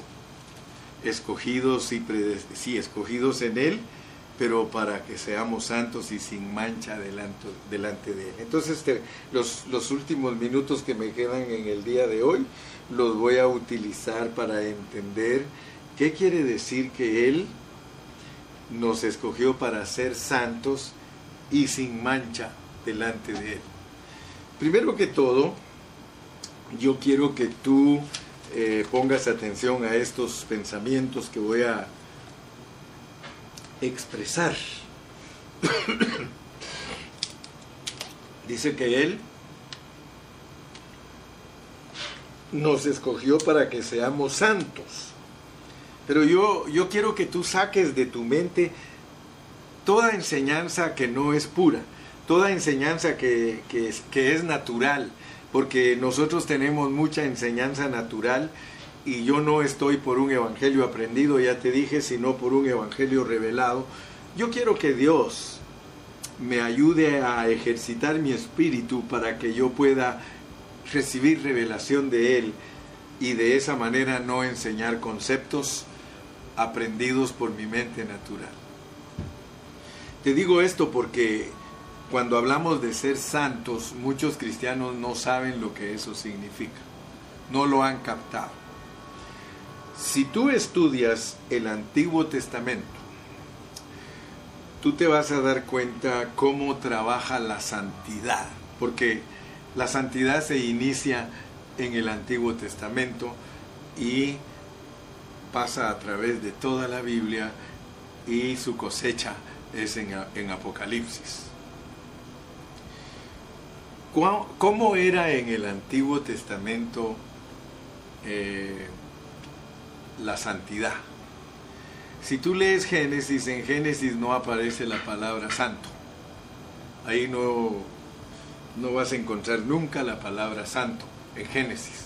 Speaker 1: escogidos y escogidos en Él, pero para que seamos santos y sin mancha delante, de Él. Entonces los, los últimos minutos que me quedan en el día de hoy los voy a utilizar para entender qué quiere decir que Él nos escogió para ser santos y sin mancha delante de Él. Primero que todo, yo quiero que tú eh, pongas atención a estos pensamientos que voy a expresar. (coughs) Dice que Él nos escogió para que seamos santos. Pero yo, yo quiero que tú saques de tu mente toda enseñanza que no es pura, toda enseñanza que, es, que es natural, porque nosotros tenemos mucha enseñanza natural y yo no estoy por un evangelio aprendido, ya te dije, sino por un evangelio revelado. Yo quiero que Dios me ayude a ejercitar mi espíritu para que yo pueda recibir revelación de Él y de esa manera no enseñar conceptos aprendidos por mi mente natural. Te digo esto porque cuando hablamos de ser santos, muchos cristianos no saben lo que eso significa, no lo han captado. Si tú estudias el Antiguo Testamento, tú te vas a dar cuenta cómo trabaja la santidad, porque la santidad se inicia en el Antiguo Testamento y pasa a través de toda la Biblia y su cosecha es en, Apocalipsis. ¿Cómo era en el Antiguo Testamento eh, la santidad. Si tú lees Génesis, en Génesis no aparece la palabra santo. Ahí no, no vas a encontrar nunca la palabra santo en Génesis.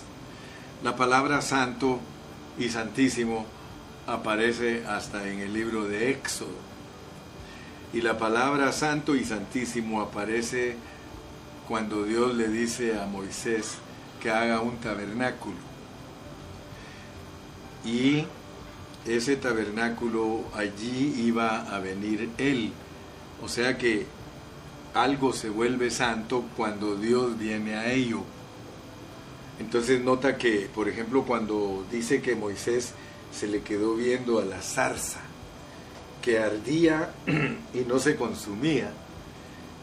Speaker 1: La palabra santo y santísimo aparece hasta en el libro de Éxodo. Y la palabra santo y santísimo aparece cuando Dios le dice a Moisés que haga un tabernáculo y ese tabernáculo allí iba a venir Él. O sea que algo se vuelve santo cuando Dios viene a ello. Entonces nota que, por ejemplo, cuando dice que Moisés se le quedó viendo a la zarza, que ardía (clears throat) y no se consumía,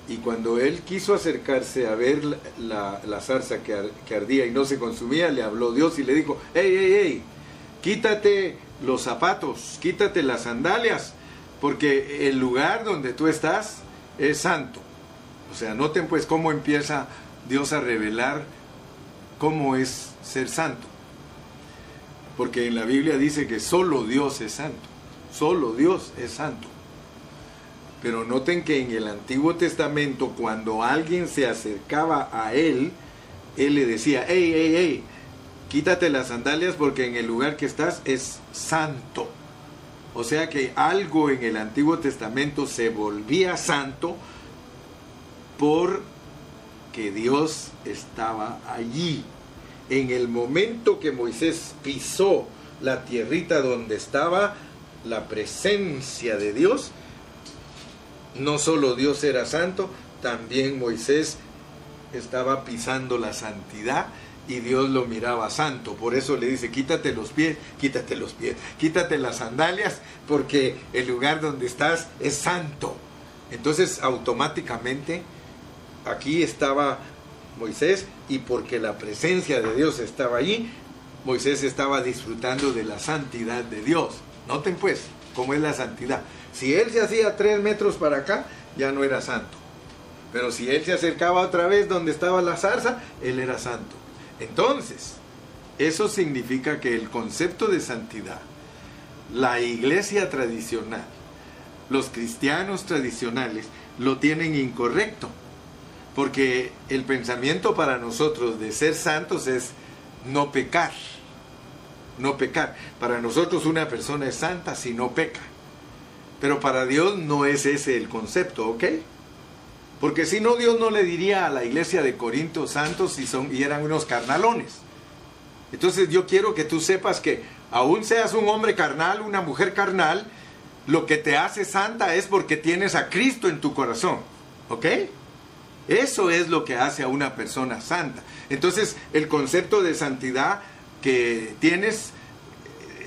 Speaker 1: y cuando él quiso acercarse a ver la, zarza que, que, ardía y no se consumía, le habló Dios y le dijo, hey, hey, hey, quítate los zapatos, quítate las sandalias, porque el lugar donde tú estás es santo. O sea, noten pues cómo empieza Dios a revelar cómo es ser santo. Porque en la Biblia dice que solo Dios es santo, solo Dios es santo. Pero noten que en el Antiguo Testamento cuando alguien se acercaba a Él, Él le decía, hey, hey, hey, quítate las sandalias porque en el lugar que estás es santo. O sea que algo en el Antiguo Testamento se volvía santo porque Dios estaba allí. En el momento que Moisés pisó la tierrita donde estaba la presencia de Dios, no solo Dios era santo, también Moisés estaba pisando la santidad y Dios lo miraba santo. Por eso le dice, quítate los pies, quítate los pies, quítate las sandalias, porque el lugar donde estás es santo. Entonces automáticamente aquí estaba Moisés y porque la presencia de Dios estaba allí, Moisés estaba disfrutando de la santidad de Dios. Noten pues cómo es la santidad. Si él se hacía tres metros para acá, ya no era santo. Pero si él se acercaba otra vez donde estaba la zarza, él era santo. Entonces, eso significa que el concepto de santidad, la iglesia tradicional, los cristianos tradicionales lo tienen incorrecto, porque el pensamiento para nosotros de ser santos es no pecar, no pecar. Para nosotros una persona es santa si no peca, pero para Dios no es ese el concepto, ¿ok? Porque si no, Dios no le diría a la iglesia de Corinto santos y, son, y eran unos carnalones. Entonces yo quiero que tú sepas que aún seas un hombre carnal, una mujer carnal, Lo que te hace santa es porque tienes a Cristo en tu corazón. ¿Ok? Eso es lo que hace a una persona santa. Entonces, el concepto de santidad que tienes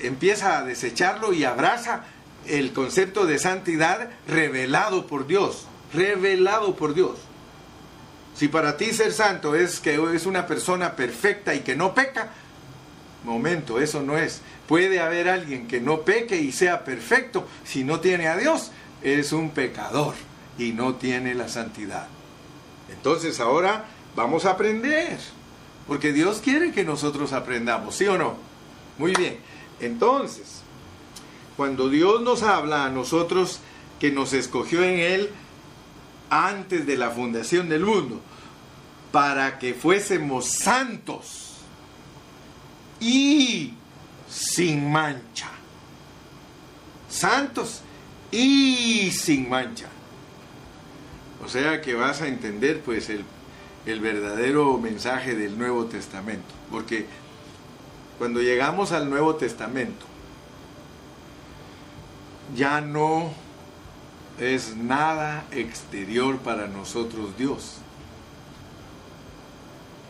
Speaker 1: empieza a desecharlo y abraza el concepto de santidad revelado por Dios. Revelado por Dios. Si para ti ser santo es que es una persona perfecta y que no peca, momento, eso no es. Puede haber alguien que no peque y sea perfecto si no tiene a Dios. Es un pecador y no tiene la santidad. Entonces ahora vamos a aprender, porque Dios quiere que nosotros aprendamos, ¿sí o no? Muy bien, entonces, cuando Dios nos habla a nosotros que nos escogió en Él antes de la fundación del mundo, para que fuésemos santos y sin mancha. Santos y sin mancha. O sea que vas a entender pues el, el verdadero mensaje del Nuevo Testamento. Porque cuando llegamos al Nuevo Testamento, ya no es nada exterior para nosotros Dios.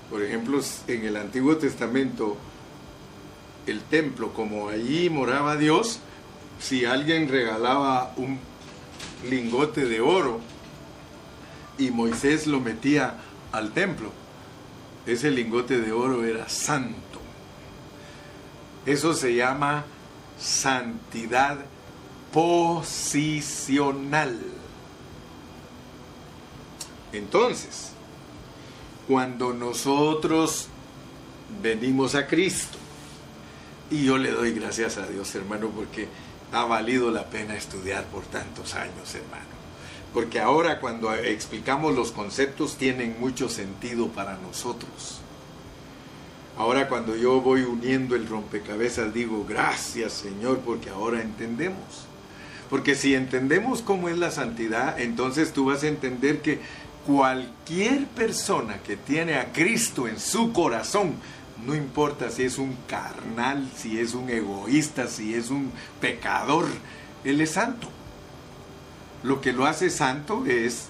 Speaker 1: Por ejemplo, en el Antiguo Testamento, el templo, como allí moraba Dios, si alguien regalaba un lingote de oro, y Moisés lo metía al templo. Ese lingote de oro era santo. Eso se llama santidad posicional. Entonces, cuando nosotros venimos a Cristo, y yo le doy gracias a Dios, hermano, porque ha valido la pena estudiar por tantos años, hermano porque ahora cuando explicamos los conceptos tienen mucho sentido para nosotros. Ahora cuando yo voy uniendo el rompecabezas digo, gracias Señor, porque ahora entendemos. Porque si entendemos cómo es la santidad, entonces tú vas a entender que cualquier persona que tiene a Cristo en su corazón, no importa si es un carnal, si es un egoísta, si es un pecador, Él es santo. Lo que lo hace santo es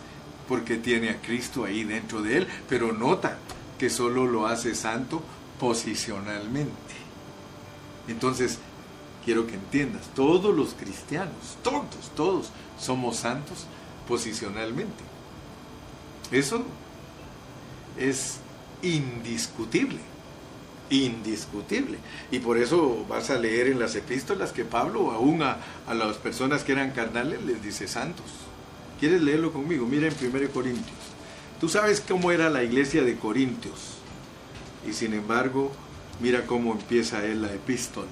Speaker 1: porque tiene a Cristo ahí dentro de él, pero nota que solo lo hace santo posicionalmente. Entonces, quiero que entiendas, todos los cristianos, todos, todos somos santos posicionalmente. Eso es indiscutible indiscutible. Y por eso vas a leer en las epístolas que Pablo, aún a, las personas que eran carnales, les dice santos. ¿Quieres leerlo conmigo? Mira en 1 Corintios. Tú sabes cómo era la iglesia de Corintios. Y sin embargo, mira cómo empieza él la epístola.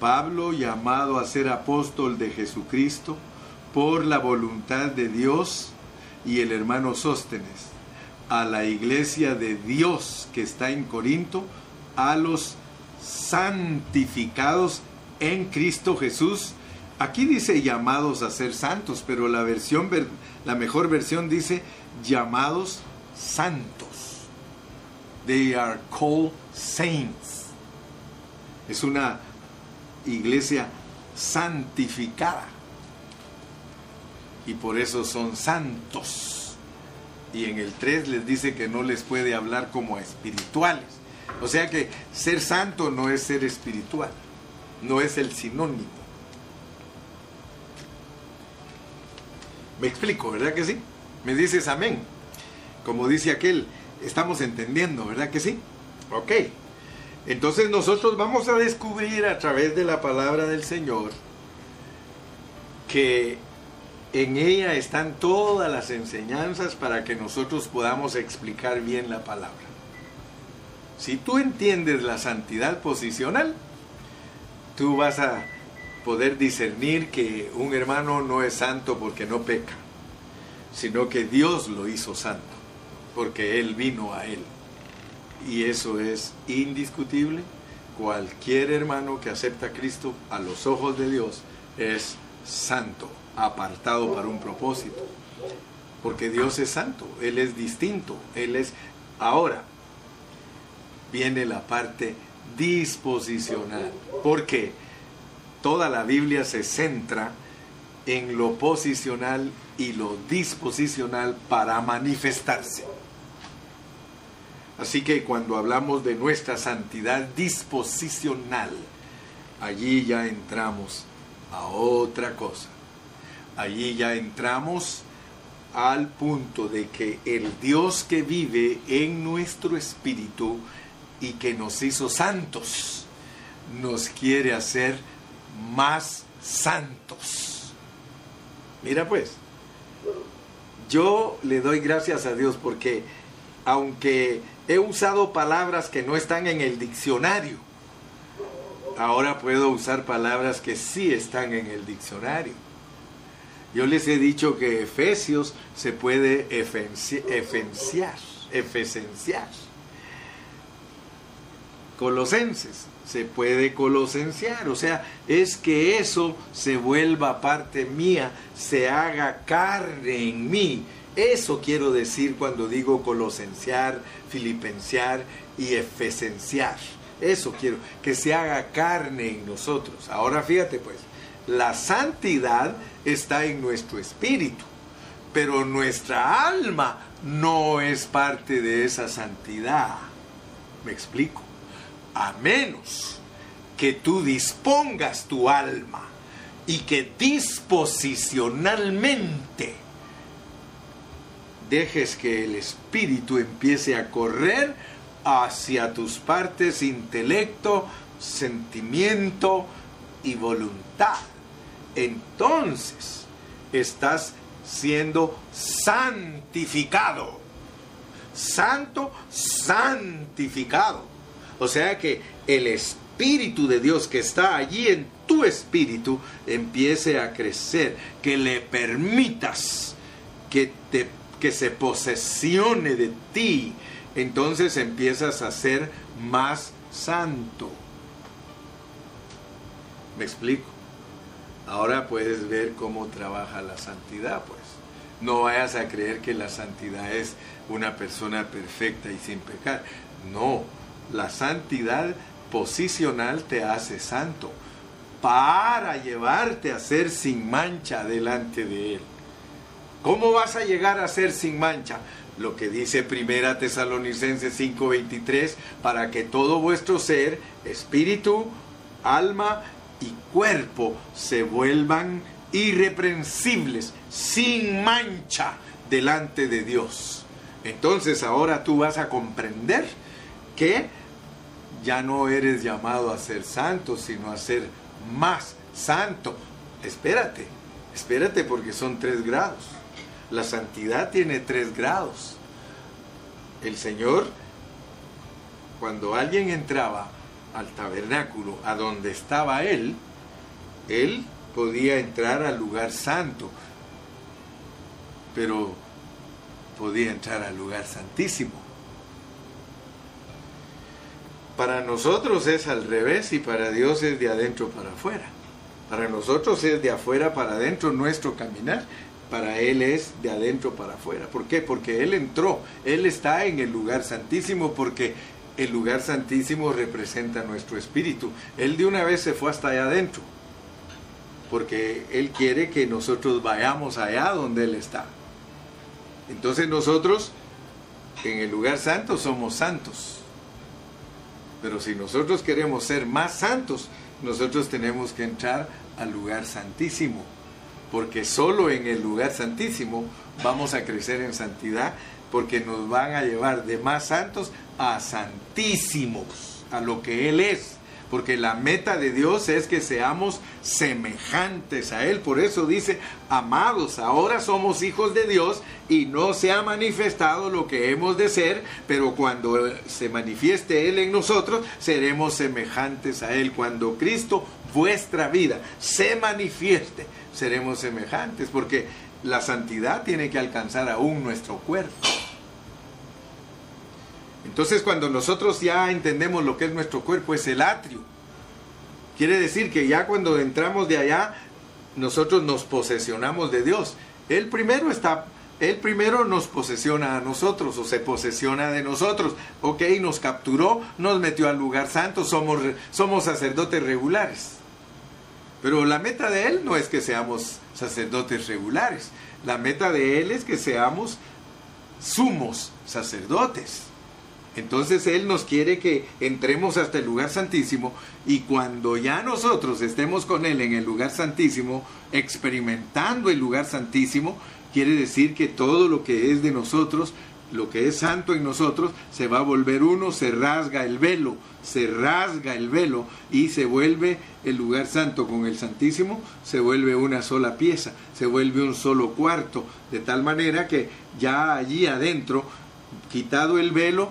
Speaker 1: Pablo, llamado a ser apóstol de Jesucristo por la voluntad de Dios, y el hermano Sóstenes a la iglesia de Dios que está en Corinto, a los santificados en Cristo Jesús. Aquí dice llamados a ser santos, pero la versión la mejor versión dice llamados santos. They are called saints. Es una iglesia santificada. Y por eso son santos y en el 3 les dice que no les puede hablar como espirituales. O sea que ser santo no es ser espiritual, no es el sinónimo. Me explico, ¿verdad que sí? Me dices amén. Como dice aquel, estamos entendiendo, ¿verdad que sí? Ok. Entonces nosotros vamos a descubrir a través de la palabra del Señor que en ella están todas las enseñanzas para que nosotros podamos explicar bien la palabra. Si tú entiendes la santidad posicional, tú vas a poder discernir que un hermano no es santo porque no peca, sino que Dios lo hizo santo, porque Él vino a Él. Y eso es indiscutible. Cualquier hermano que acepta a Cristo a los ojos de Dios es santo apartado para un propósito. Porque Dios es santo, Él es distinto, Él es... Ahora, viene la parte disposicional. porque toda la Biblia se centra en lo posicional y lo disposicional para manifestarse. Así que cuando hablamos de nuestra santidad disposicional, allí ya entramos a otra cosa. Allí ya entramos al punto de que el Dios que vive en nuestro espíritu y que nos hizo santos, nos quiere hacer más santos. Mira pues, yo le doy gracias a Dios porque aunque he usado palabras que no están en el diccionario, ahora puedo usar palabras que sí están en el diccionario. Yo les he dicho que Efesios se puede efenciar, efesenciar. Colosenses se puede colosenciar, o sea, es que eso se vuelva parte mía, se haga carne en mí. Eso quiero decir cuando digo colosenciar, filipenciar y efesenciar. Eso quiero, que se haga carne en nosotros. Ahora fíjate pues, la santidad está en nuestro espíritu, pero nuestra alma no es parte de esa santidad. ¿Me explico? A menos que tú dispongas tu alma y que disposicionalmente dejes que el espíritu empiece a correr hacia tus partes intelecto, sentimiento y voluntad. Entonces estás siendo santificado. Santo, santificado. O sea que el Espíritu de Dios que está allí en tu espíritu empiece a crecer, que le permitas que, te, que se posesione de ti, entonces empiezas a ser más santo. ¿Me explico? Ahora puedes ver cómo trabaja la santidad, pues. No vayas a creer que la santidad es una persona perfecta y sin pecar. No, la santidad posicional te hace santo para llevarte a ser sin mancha delante de Él. ¿Cómo vas a llegar a ser sin mancha? lo que dice Primera Tesalonicenses 5:23, para que todo vuestro ser, espíritu, alma y cuerpo se vuelvan irreprensibles, sin mancha delante de Dios. Entonces ahora tú vas a comprender que ya no eres llamado a ser santo, sino a ser más santo. Espérate, espérate porque son tres grados. La santidad tiene tres grados. El Señor, cuando alguien entraba al tabernáculo, a donde estaba Él, Él podía entrar al lugar santo, pero podía entrar al lugar santísimo. Para nosotros es al revés y para Dios es de adentro para afuera. Para nosotros es de afuera para adentro nuestro caminar para Él es de adentro para afuera. ¿Por qué? Porque Él entró, Él está en el lugar santísimo porque el lugar santísimo representa nuestro espíritu. Él de una vez se fue hasta allá adentro, porque Él quiere que nosotros vayamos allá donde Él está. Entonces nosotros en el lugar santo somos santos. Pero si nosotros queremos ser más santos, nosotros tenemos que entrar al lugar santísimo porque solo en el lugar santísimo vamos a crecer en santidad, porque nos van a llevar de más santos a santísimos, a lo que Él es. Porque la meta de Dios es que seamos semejantes a Él. Por eso dice, amados, ahora somos hijos de Dios y no se ha manifestado lo que hemos de ser, pero cuando se manifieste Él en nosotros, seremos semejantes a Él. Cuando Cristo, vuestra vida, se manifieste, seremos semejantes, porque la santidad tiene que alcanzar aún nuestro cuerpo. Entonces cuando nosotros ya entendemos lo que es nuestro cuerpo, es el atrio. Quiere decir que ya cuando entramos de allá, nosotros nos posesionamos de Dios. Él primero está, él primero nos posesiona a nosotros o se posesiona de nosotros. Ok, nos capturó, nos metió al lugar santo, somos, somos sacerdotes regulares. Pero la meta de Él no es que seamos sacerdotes regulares. La meta de Él es que seamos sumos sacerdotes. Entonces Él nos quiere que entremos hasta el lugar santísimo y cuando ya nosotros estemos con Él en el lugar santísimo, experimentando el lugar santísimo, quiere decir que todo lo que es de nosotros, lo que es santo en nosotros, se va a volver uno, se rasga el velo, se rasga el velo y se vuelve el lugar santo con el Santísimo, se vuelve una sola pieza, se vuelve un solo cuarto, de tal manera que ya allí adentro, quitado el velo,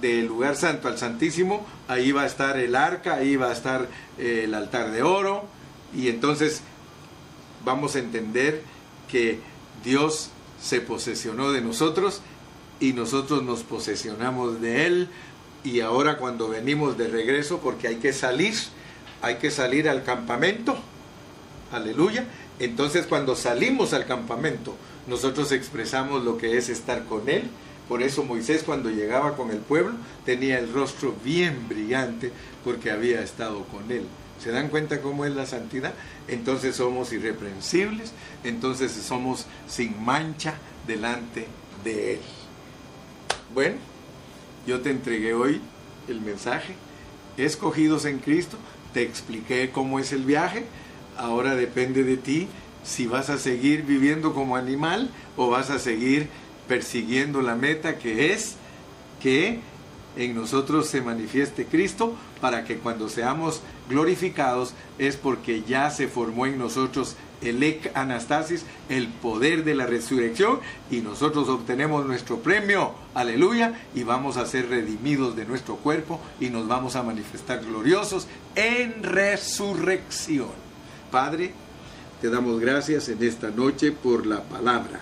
Speaker 1: del lugar santo al santísimo, ahí va a estar el arca, ahí va a estar eh, el altar de oro, y entonces vamos a entender que Dios se posesionó de nosotros y nosotros nos posesionamos de Él, y ahora cuando venimos de regreso, porque hay que salir, hay que salir al campamento, aleluya, entonces cuando salimos al campamento, nosotros expresamos lo que es estar con Él, por eso Moisés cuando llegaba con el pueblo tenía el rostro bien brillante porque había estado con él. ¿Se dan cuenta cómo es la santidad? Entonces somos irreprensibles, entonces somos sin mancha delante de Él. Bueno, yo te entregué hoy el mensaje, escogidos en Cristo, te expliqué cómo es el viaje, ahora depende de ti si vas a seguir viviendo como animal o vas a seguir persiguiendo la meta que es que en nosotros se manifieste Cristo para que cuando seamos glorificados es porque ya se formó en nosotros el ec anastasis, el poder de la resurrección y nosotros obtenemos nuestro premio, aleluya, y vamos a ser redimidos de nuestro cuerpo y nos vamos a manifestar gloriosos en resurrección. Padre, te damos gracias en esta noche por la palabra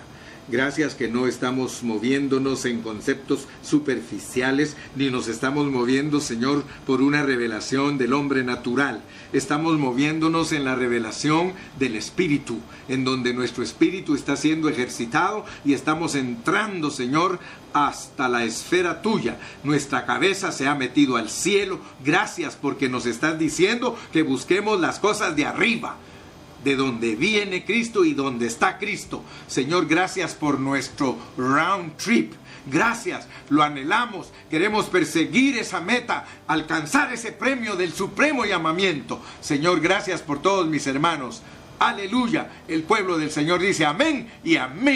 Speaker 1: Gracias que no estamos moviéndonos en conceptos superficiales, ni nos estamos moviendo, Señor, por una revelación del hombre natural. Estamos moviéndonos en la revelación del Espíritu, en donde nuestro Espíritu está siendo ejercitado y estamos entrando, Señor, hasta la esfera tuya. Nuestra cabeza se ha metido al cielo. Gracias porque nos estás diciendo que busquemos las cosas de arriba de donde viene Cristo y donde está Cristo. Señor, gracias por nuestro round trip. Gracias, lo anhelamos, queremos perseguir esa meta, alcanzar ese premio del supremo llamamiento. Señor, gracias por todos mis hermanos. Aleluya. El pueblo del Señor dice amén y amén.